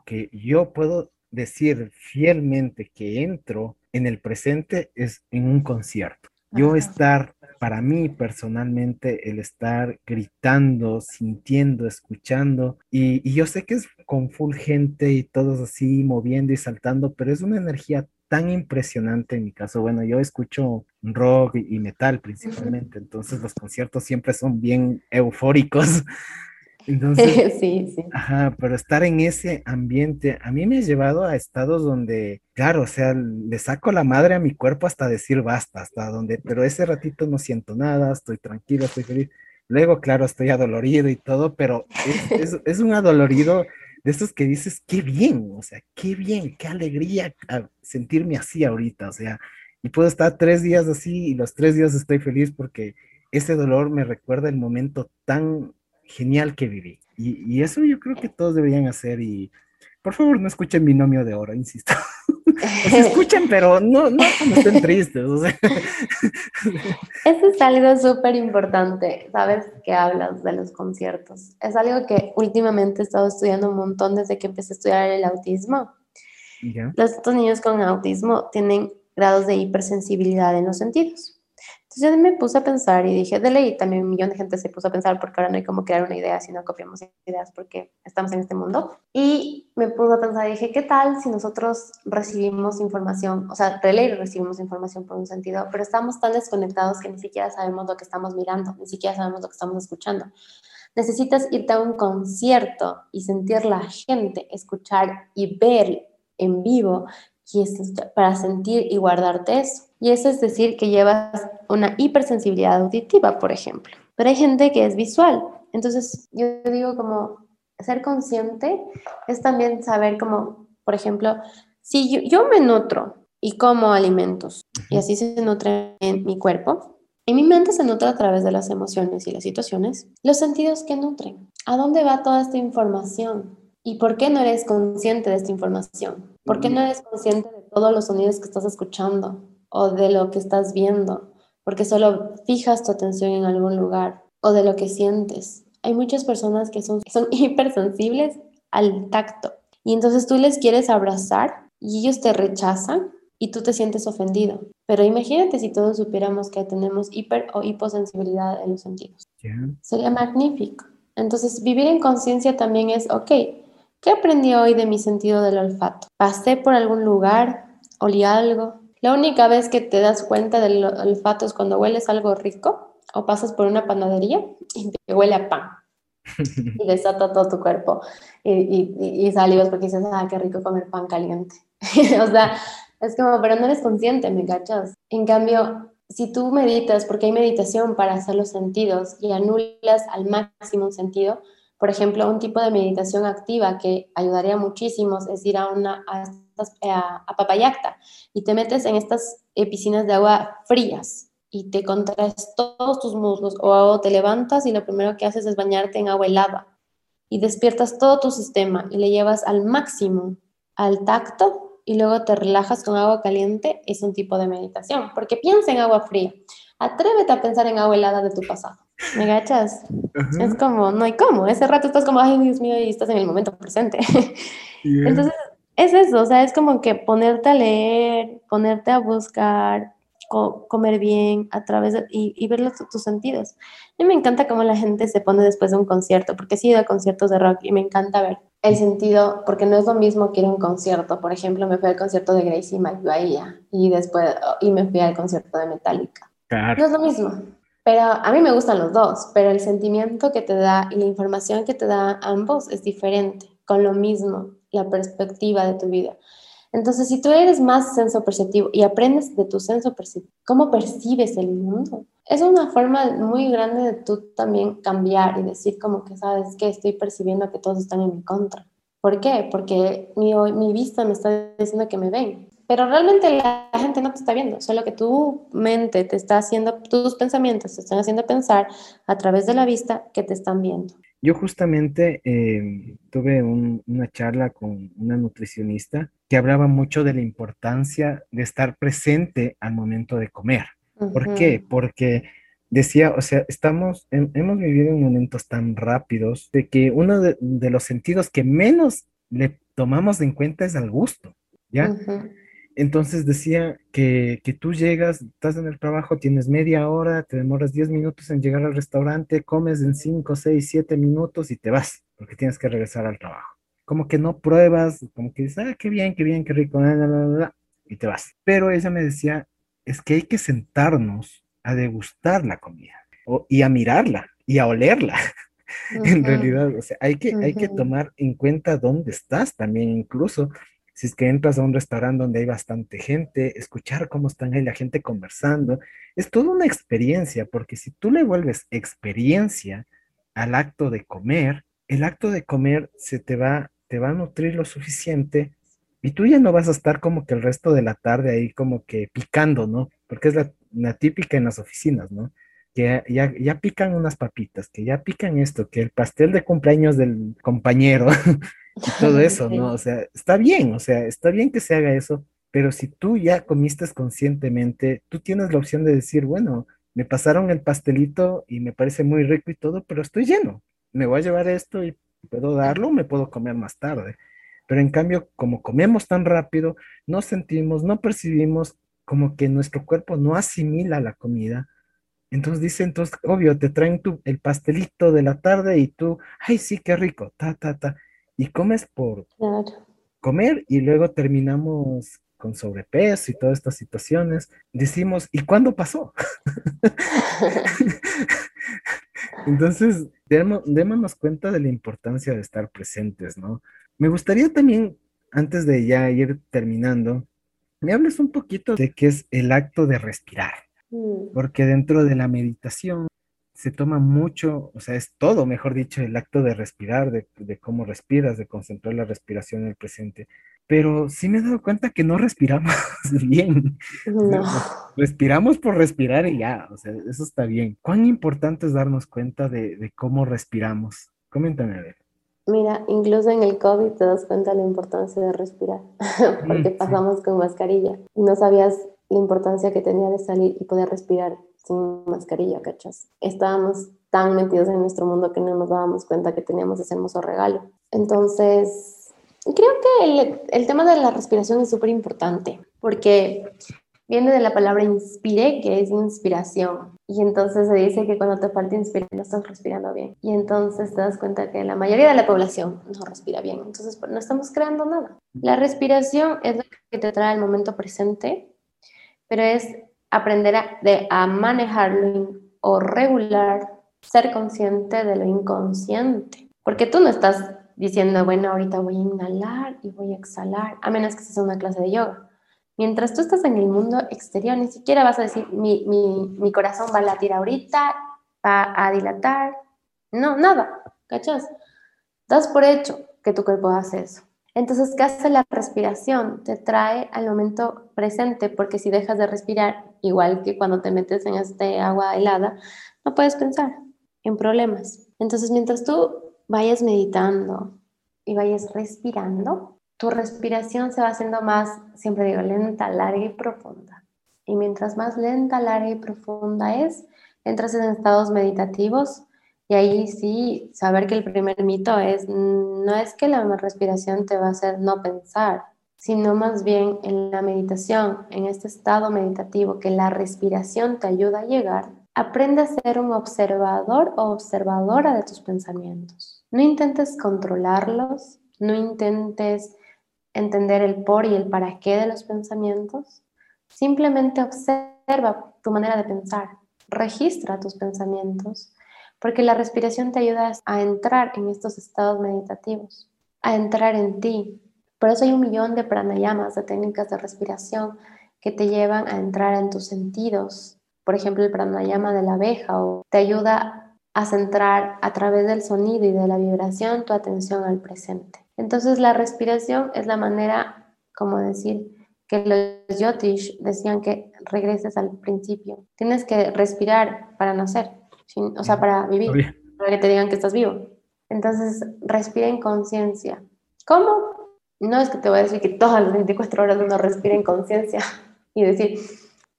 que yo puedo decir fielmente que entro en el presente es en un concierto. Yo estar, para mí personalmente, el estar gritando, sintiendo, escuchando, y, yo sé que es con full gente y todos así moviendo y saltando, pero es una energía tan impresionante en mi caso. Bueno, yo escucho rock y, metal principalmente, entonces los conciertos siempre son bien eufóricos. [laughs] Entonces, [laughs] sí, sí. Ajá, pero estar en ese ambiente, a mí me ha llevado a estados donde, claro, o sea, le saco la madre a mi cuerpo hasta decir basta, hasta donde, pero ese ratito no siento nada, estoy tranquilo, estoy feliz. Luego, claro, estoy adolorido y todo, pero es, [laughs] es, un adolorido de estos que dices, qué bien, o sea, qué bien, qué alegría sentirme así ahorita, o sea, y puedo estar tres días así y los tres días estoy feliz porque ese dolor me recuerda el momento tan genial que viví. Y, eso yo creo que todos deberían hacer y por favor no escuchen binomio de oro, insisto. [laughs] o escuchen, pero no, no cuando estén tristes. [laughs] Eso es algo súper importante, sabes que hablas de los conciertos. Es algo que últimamente he estado estudiando un montón desde que empecé a estudiar el autismo. Los, estos niños con autismo tienen grados de hipersensibilidad en los sentidos. Entonces yo me puse a pensar y dije, de ley, también un millón de gente se puso a pensar porque ahora no hay como crear una idea si no copiamos ideas porque estamos en este mundo. Y me puse a pensar y dije, ¿qué tal si nosotros recibimos información, o sea, de ley recibimos información por un sentido, pero estamos tan desconectados que ni siquiera sabemos lo que estamos mirando, ni siquiera sabemos lo que estamos escuchando? Necesitas irte a un concierto y sentir la gente, escuchar y ver en vivo y para sentir y guardarte eso. Y eso es decir que llevas una hipersensibilidad auditiva, por ejemplo. Pero hay gente que es visual. Entonces, yo digo como ser consciente es también saber como, por ejemplo, si yo, yo me nutro y como alimentos y así se nutre en mi cuerpo, y mi mente se nutre a través de las emociones y las situaciones, los sentidos que nutren. ¿A dónde va toda esta información? ¿Y por qué no eres consciente de esta información? ¿Por qué no eres consciente de todos los sonidos que estás escuchando? o de lo que estás viendo, porque solo fijas tu atención en algún lugar o de lo que sientes. Hay muchas personas que son, [laughs] son hipersensibles al tacto y entonces tú les quieres abrazar y ellos te rechazan y tú te sientes ofendido. Pero imagínate si todos supiéramos que tenemos hiper o hiposensibilidad en los sentidos. Sería magnífico. Entonces, vivir en conciencia también es, ok, ¿qué aprendí hoy de mi sentido del olfato? Pasé por algún lugar, olí algo, la única vez que te das cuenta del olfato es cuando hueles algo rico o pasas por una panadería y te huele a pan. [laughs] y desata todo tu cuerpo y, y, y, salivas porque dices, ah, qué rico comer pan caliente. [laughs] o sea, es como, pero no eres consciente, ¿me cachas? En cambio, si tú meditas, porque hay meditación para hacer los sentidos y anulas al máximo un sentido, por ejemplo, un tipo de meditación activa que ayudaría muchísimo es ir a una eh, a, a Papayacta y te metes en estas piscinas de agua frías y te contraes todos tus muslos o te levantas y lo primero que haces es bañarte en agua helada y despiertas todo tu sistema y le llevas al máximo al tacto y luego te relajas con agua caliente, es un tipo de meditación, porque piensa en agua fría. Atrévete a pensar en agua helada de tu pasado. ¿Me gachas? Es como, no hay cómo. Ese rato estás como, ay, Dios mío, y estás en el momento presente. [laughs] Entonces, es eso, o sea, es como que ponerte a leer, ponerte a buscar, comer bien a través de, y, y ver tus sentidos. A mí me encanta cómo la gente se pone después de un concierto, porque he ido a conciertos de rock y me encanta ver el sentido, porque no es lo mismo que ir a un concierto. Por ejemplo, me fui al concierto de Gracie Bahía y después, y me fui al concierto de Metallica. No es lo mismo, pero a mí me gustan los dos, pero el sentimiento que te da y la información que te da ambos es diferente, con lo mismo, la perspectiva de tu vida. Entonces, si tú eres más senso perceptivo y aprendes de tu senso perceptivo, cómo percibes el mundo, es una forma muy grande de tú también cambiar y decir como que, ¿sabes que Estoy percibiendo que todos están en mi contra. ¿Por qué? Porque mi, mi vista me está diciendo que me ven. Pero realmente la gente no te está viendo, solo que tu mente te está haciendo, tus pensamientos te están haciendo pensar a través de la vista que te están viendo. Yo justamente eh, tuve una charla con una nutricionista que hablaba mucho de la importancia de estar presente al momento de comer. ¿Por qué? Porque decía, o sea, estamos, hemos vivido en momentos tan rápidos de que uno de, los sentidos que menos le tomamos en cuenta es al gusto, ¿ya? Entonces decía que, que, tú llegas, estás en el trabajo, tienes media hora, te demoras 10 minutos en llegar al restaurante, comes en 5, 6, 7 minutos y te vas, porque tienes que regresar al trabajo. Como que no pruebas, como que dices, ah, qué bien, qué bien, qué rico, y te vas. Pero ella me decía, es que hay que sentarnos a degustar la comida y a mirarla y a olerla. [laughs] en realidad, o sea, hay que, hay que tomar en cuenta dónde estás también, incluso si es que entras a un restaurante donde hay bastante gente, escuchar cómo están ahí la gente conversando, es toda una experiencia, porque si tú le vuelves experiencia al acto de comer, el acto de comer se te va, te va a nutrir lo suficiente y tú ya no vas a estar como que el resto de la tarde ahí como que picando, ¿no? Porque es la, típica en las oficinas, ¿no? Que ya, ya pican unas papitas, que ya pican esto, que el pastel de cumpleaños del compañero, [laughs] [laughs] todo eso, ¿no? O sea, está bien, o sea, está bien que se haga eso, pero si tú ya comiste conscientemente, tú tienes la opción de decir, bueno, me pasaron el pastelito y me parece muy rico y todo, pero estoy lleno, me voy a llevar esto y puedo darlo, me puedo comer más tarde. Pero en cambio, como comemos tan rápido, no sentimos, no percibimos como que nuestro cuerpo no asimila la comida. Entonces dice, entonces, obvio, te traen tu, el pastelito de la tarde y tú, ay, sí, qué rico, ta, ta, ta y comes por comer y luego terminamos con sobrepeso y todas estas situaciones, decimos, ¿y cuándo pasó? [laughs] Entonces, démonos cuenta de la importancia de estar presentes, ¿no? Me gustaría también, antes de ya ir terminando, me hables un poquito de qué es el acto de respirar, mm. porque dentro de la meditación se toma mucho, o sea, es todo, mejor dicho, el acto de respirar, de, cómo respiras, de concentrar la respiración en el presente. Pero sí me he dado cuenta que no respiramos [laughs] bien. No. Respiramos por respirar y ya, o sea, eso está bien. ¿Cuán importante es darnos cuenta de, cómo respiramos? Coméntame a ver. Mira, incluso en el COVID te das cuenta de la importancia de respirar, [laughs] porque mm, pasamos con mascarilla y no sabías la importancia que tenía de salir y poder respirar sin mascarilla, ¿cachas? Estábamos tan metidos en nuestro mundo que no nos dábamos cuenta que teníamos ese hermoso regalo. Entonces, creo que el, el tema de la respiración es súper importante porque viene de la palabra inspire, que es inspiración. Y entonces se dice que cuando te falta inspirar no estás respirando bien. Y entonces te das cuenta que la mayoría de la población no respira bien. Entonces no estamos creando nada. La respiración es lo que te trae el momento presente, pero es aprender a, de, a manejarlo o regular, ser consciente de lo inconsciente. Porque tú no estás diciendo, bueno, ahorita voy a inhalar y voy a exhalar, a menos que sea una clase de yoga. Mientras tú estás en el mundo exterior, ni siquiera vas a decir, mi, mi, mi corazón va a latir ahorita, va a dilatar. No, nada, ¿cachas? Das por hecho que tu cuerpo hace eso. Entonces, ¿qué hace la respiración? Te trae al momento presente, porque si dejas de respirar, igual que cuando te metes en este agua helada, no puedes pensar en problemas. Entonces, mientras tú vayas meditando y vayas respirando, tu respiración se va haciendo más, siempre digo, lenta, larga y profunda. Y mientras más lenta, larga y profunda es, entras en estados meditativos Y ahí sí, saber que el primer mito es, no es que la respiración te va a hacer no pensar, sino más bien en la meditación, en este estado meditativo, que la respiración te ayuda a llegar, aprende a ser un observador o observadora de tus pensamientos. No intentes controlarlos, no intentes entender el por y el para qué de los pensamientos, simplemente observa tu manera de pensar, registra tus pensamientos porque la respiración te ayuda a entrar en estos estados meditativos, a entrar en ti. Por eso hay un millón de pranayamas, de técnicas de respiración que te llevan a entrar en tus sentidos. Por ejemplo, el pranayama de la abeja o te ayuda a centrar a través del sonido y de la vibración tu atención al presente. Entonces la respiración es la manera, como decir, que los yotish decían que regreses al principio. Tienes que respirar para nacer o sea, para vivir, para que te digan que estás vivo. Entonces, respira en conciencia. ¿Cómo? No es que te voy a decir que todas las 24 horas uno respira en conciencia y decir,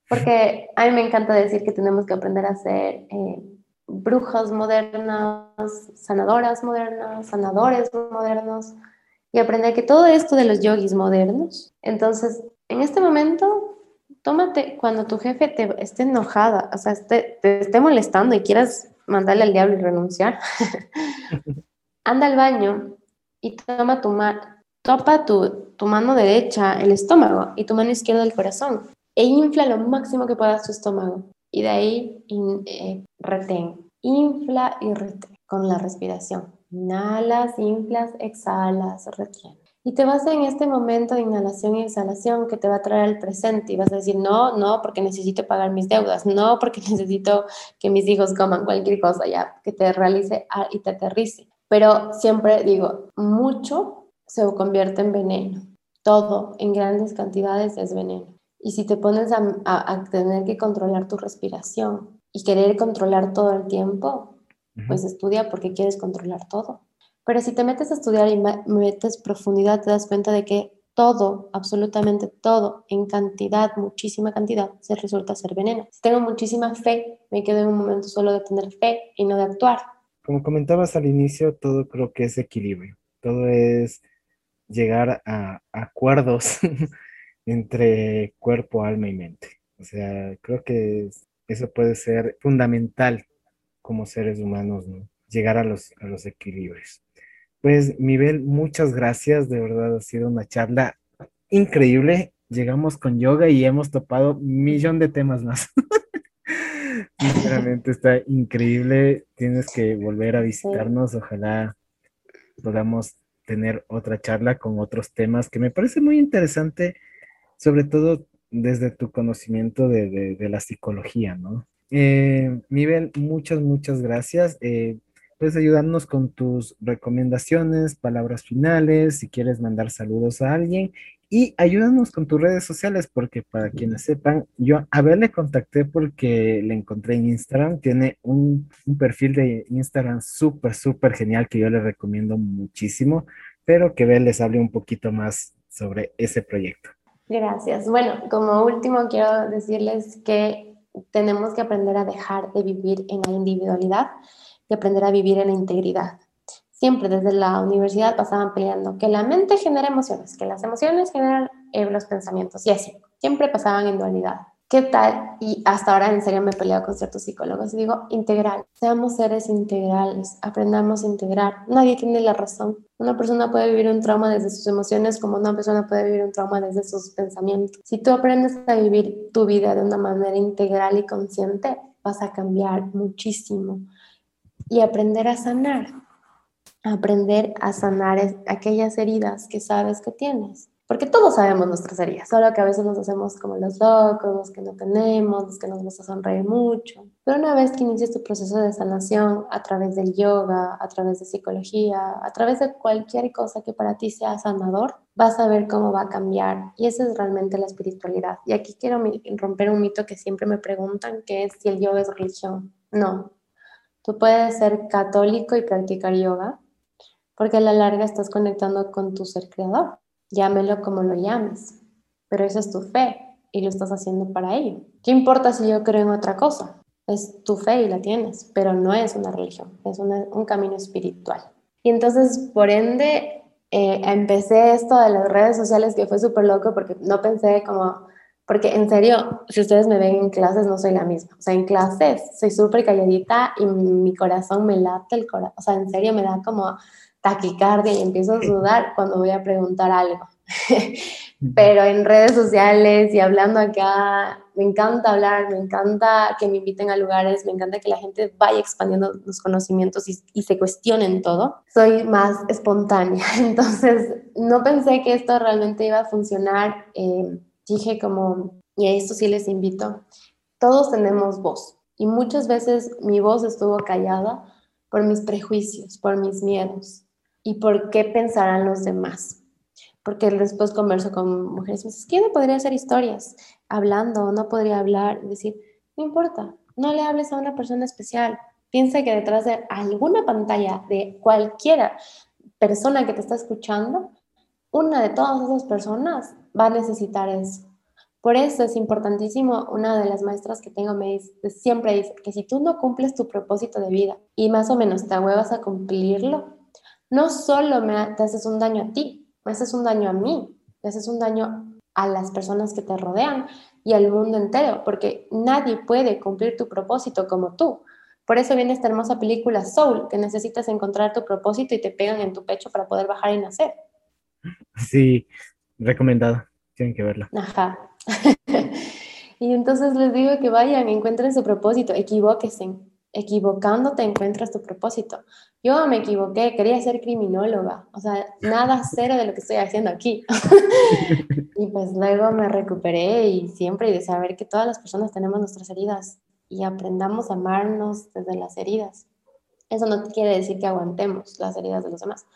porque a mí me encanta decir que tenemos que aprender a ser eh, brujas modernas, sanadoras modernas, sanadores modernos y aprender que todo esto de los yogis modernos, entonces, en este momento tómate cuando tu jefe te esté enojada, o sea, te esté molestando y quieras mandarle al diablo y renunciar, [laughs] anda al baño y toma tu mano, topa tu, mano derecha el estómago y tu mano izquierda el corazón e infla lo máximo que puedas tu estómago y de ahí eh, retén, infla y retén con la respiración. Inhalas, inflas, exhalas, retén. Y te vas en este momento de inhalación y exhalación que te va a traer al presente y vas a decir, no, no, porque necesito pagar mis deudas, no, porque [laughs] necesito que mis hijos coman cualquier cosa ya, que te realice y te aterrice. Pero siempre digo, mucho se convierte en veneno. Todo en grandes cantidades es veneno. Y si te pones a, a tener que controlar tu respiración y querer controlar todo el tiempo, pues estudia porque quieres controlar todo. Pero si te metes a estudiar y metes profundidad, te das cuenta de que todo, absolutamente todo, en cantidad, muchísima cantidad, se resulta ser veneno. Si tengo muchísima fe, me quedo en un momento solo de tener fe y no de actuar. Como comentabas al inicio, todo creo que es equilibrio. Todo es llegar a acuerdos [laughs] entre cuerpo, alma y mente. O sea, creo que eso puede ser fundamental como seres humanos, ¿no? Llegar a los, a los equilibrios. Pues, Miguel, muchas gracias. De verdad ha sido una charla increíble. Llegamos con yoga y hemos topado un millón de temas más. [laughs] Sinceramente está increíble. Tienes que volver a visitarnos. Ojalá podamos tener otra charla con otros temas que me parece muy interesante, sobre todo desde tu conocimiento de, la psicología, ¿no? Eh, Miguel, muchas, muchas gracias. Eh, Puedes ayudarnos con tus recomendaciones, palabras finales, si quieres mandar saludos a alguien y ayúdanos con tus redes sociales porque para quienes sepan, yo a ver le contacté porque le encontré en Instagram, tiene un, perfil de Instagram súper, súper genial que yo le recomiendo muchísimo, pero que Bel les hable un poquito más sobre ese proyecto. Gracias. Bueno, como último quiero decirles que tenemos que aprender a dejar de vivir en la individualidad y aprender a vivir en la integridad. Siempre desde la universidad pasaban peleando que la mente genera emociones, que las emociones generan eh, los pensamientos y así. Siempre pasaban en dualidad. ¿Qué tal? Y hasta ahora en serio me he peleado con ciertos psicólogos y digo, integral, seamos seres integrales, aprendamos a integrar. Nadie tiene la razón. Una persona puede vivir un trauma desde sus emociones como una persona puede vivir un trauma desde sus pensamientos. Si tú aprendes a vivir tu vida de una manera integral y consciente, vas a cambiar muchísimo y aprender a sanar, aprender a sanar aquellas heridas que sabes que tienes. Porque todos sabemos nuestras heridas, solo que a veces nos hacemos como los locos, los que no tenemos, los que nos gusta sonreír mucho. Pero una vez que inicies tu proceso de sanación a través del yoga, a través de psicología, a través de cualquier cosa que para ti sea sanador, vas a ver cómo va a cambiar. Y esa es realmente la espiritualidad. Y aquí quiero romper un mito que siempre me preguntan, que es si el yoga es religión. No, Tú puedes ser católico y practicar yoga porque a la larga estás conectando con tu ser creador. Llámelo como lo llames, pero esa es tu fe y lo estás haciendo para ello. ¿Qué importa si yo creo en otra cosa? es tu fe y la tienes, pero no es una religión, es un camino espiritual. Y entonces, por ende, eh, empecé esto de las redes sociales que fue súper loco porque no pensé como, porque en serio, si ustedes me ven en clases, no soy la misma. O sea, en clases soy súper calladita y mi corazón me late el corazón. O sea, en serio me da como taquicardia y empiezo a sudar cuando voy a preguntar algo. Pero en redes sociales y hablando acá, me encanta hablar, me encanta que me inviten a lugares, me encanta que la gente vaya expandiendo los conocimientos y, se cuestionen todo. Soy más espontánea, [laughs] entonces no pensé que esto realmente iba a funcionar. Eh, dije como, y a esto sí les invito, todos tenemos voz y muchas veces mi voz estuvo callada por mis prejuicios, por mis miedos y por qué pensarán los demás porque después converso con mujeres me dicen, ¿quién no podría hacer historias? Hablando, no podría hablar, decir, no importa, no le hables a una persona especial. Piensa que detrás de alguna pantalla de cualquiera persona que te está escuchando, una de todas esas personas va a necesitar eso. Por eso es importantísimo, una de las maestras que tengo me siempre dice que si tú no cumples tu propósito de vida y más o menos te huevas a cumplirlo, no solo me, te haces un daño a ti, me haces un daño a mí, me haces un daño a las personas que te rodean y al mundo entero, porque nadie puede cumplir tu propósito como tú. Por eso viene esta hermosa película Soul, que necesitas encontrar tu propósito y te pegan en tu pecho para poder bajar y nacer. Sí, recomendado, tienen que verla. Ajá. [laughs] y entonces les digo que vayan, encuentren su propósito, equivóquense, equivocándote encuentras tu propósito. Yo me equivoqué, quería ser criminóloga, o sea, nada cero de lo que estoy haciendo aquí. [laughs] y pues luego me recuperé y siempre y de saber que todas las personas tenemos nuestras heridas y aprendamos a amarnos desde las heridas. Eso no quiere decir que aguantemos las heridas de los demás.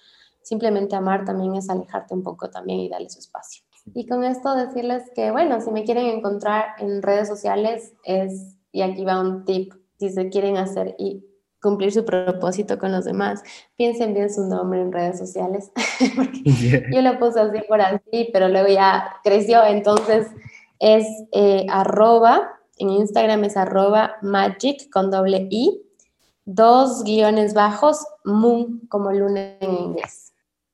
Simplemente amar también es alejarte un poco también y darle su espacio. Y con esto decirles que, bueno, si me quieren encontrar en redes sociales es, y aquí va un tip si se quieren hacer y cumplir su propósito con los demás, piensen bien su nombre en redes sociales. [laughs] Yo lo puse así por así, pero luego ya creció, entonces es eh, arroba, en Instagram es arroba magic con doble i, dos guiones bajos, moon como luna en inglés.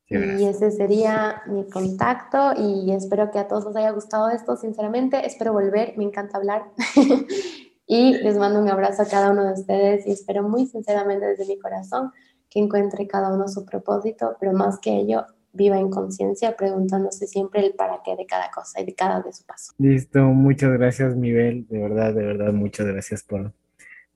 y ese sería mi contacto y espero que a todos os haya gustado esto, sinceramente, espero volver, me encanta hablar. [laughs] Y les mando un abrazo a cada uno de ustedes y espero muy sinceramente desde mi corazón que encuentre cada uno su propósito, pero más que ello, viva en conciencia preguntándose siempre el para qué de cada cosa y de cada de su paso. Listo, muchas gracias Miguel, de verdad, de verdad, muchas gracias por,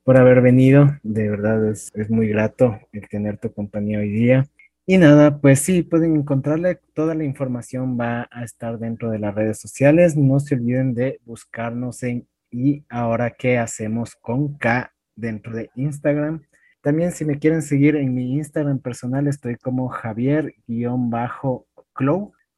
por haber venido, de verdad es, es muy grato el tener tu compañía hoy día. Y nada, pues sí, pueden encontrarle, toda la información va a estar dentro de las redes sociales, no se olviden de buscarnos en y ahora, ¿qué hacemos con K dentro de Instagram? También si me quieren seguir en mi Instagram personal, estoy como Javier-Clow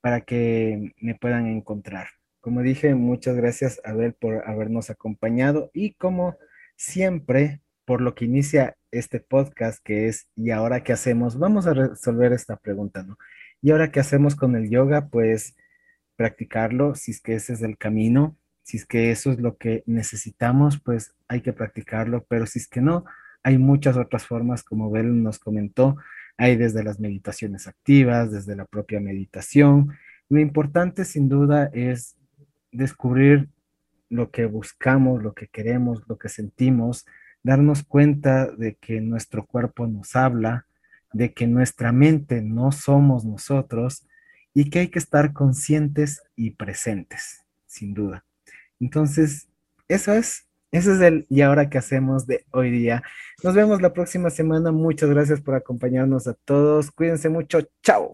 para que me puedan encontrar. Como dije, muchas gracias Abel por habernos acompañado y como siempre, por lo que inicia este podcast que es ¿y ahora qué hacemos? Vamos a resolver esta pregunta, ¿no? ¿Y ahora qué hacemos con el yoga? Pues practicarlo, si es que ese es el camino, si es que eso es lo que necesitamos, pues hay que practicarlo, pero si es que no, hay muchas otras formas, como Bel nos comentó, hay desde las meditaciones activas, desde la propia meditación. Lo importante sin duda es descubrir lo que buscamos, lo que queremos, lo que sentimos, darnos cuenta de que nuestro cuerpo nos habla, de que nuestra mente no somos nosotros y que hay que estar conscientes y presentes, sin duda. Entonces, eso es, eso es el y ahora que hacemos de hoy día. Nos vemos la próxima semana. Muchas gracias por acompañarnos a todos. Cuídense mucho. Chao.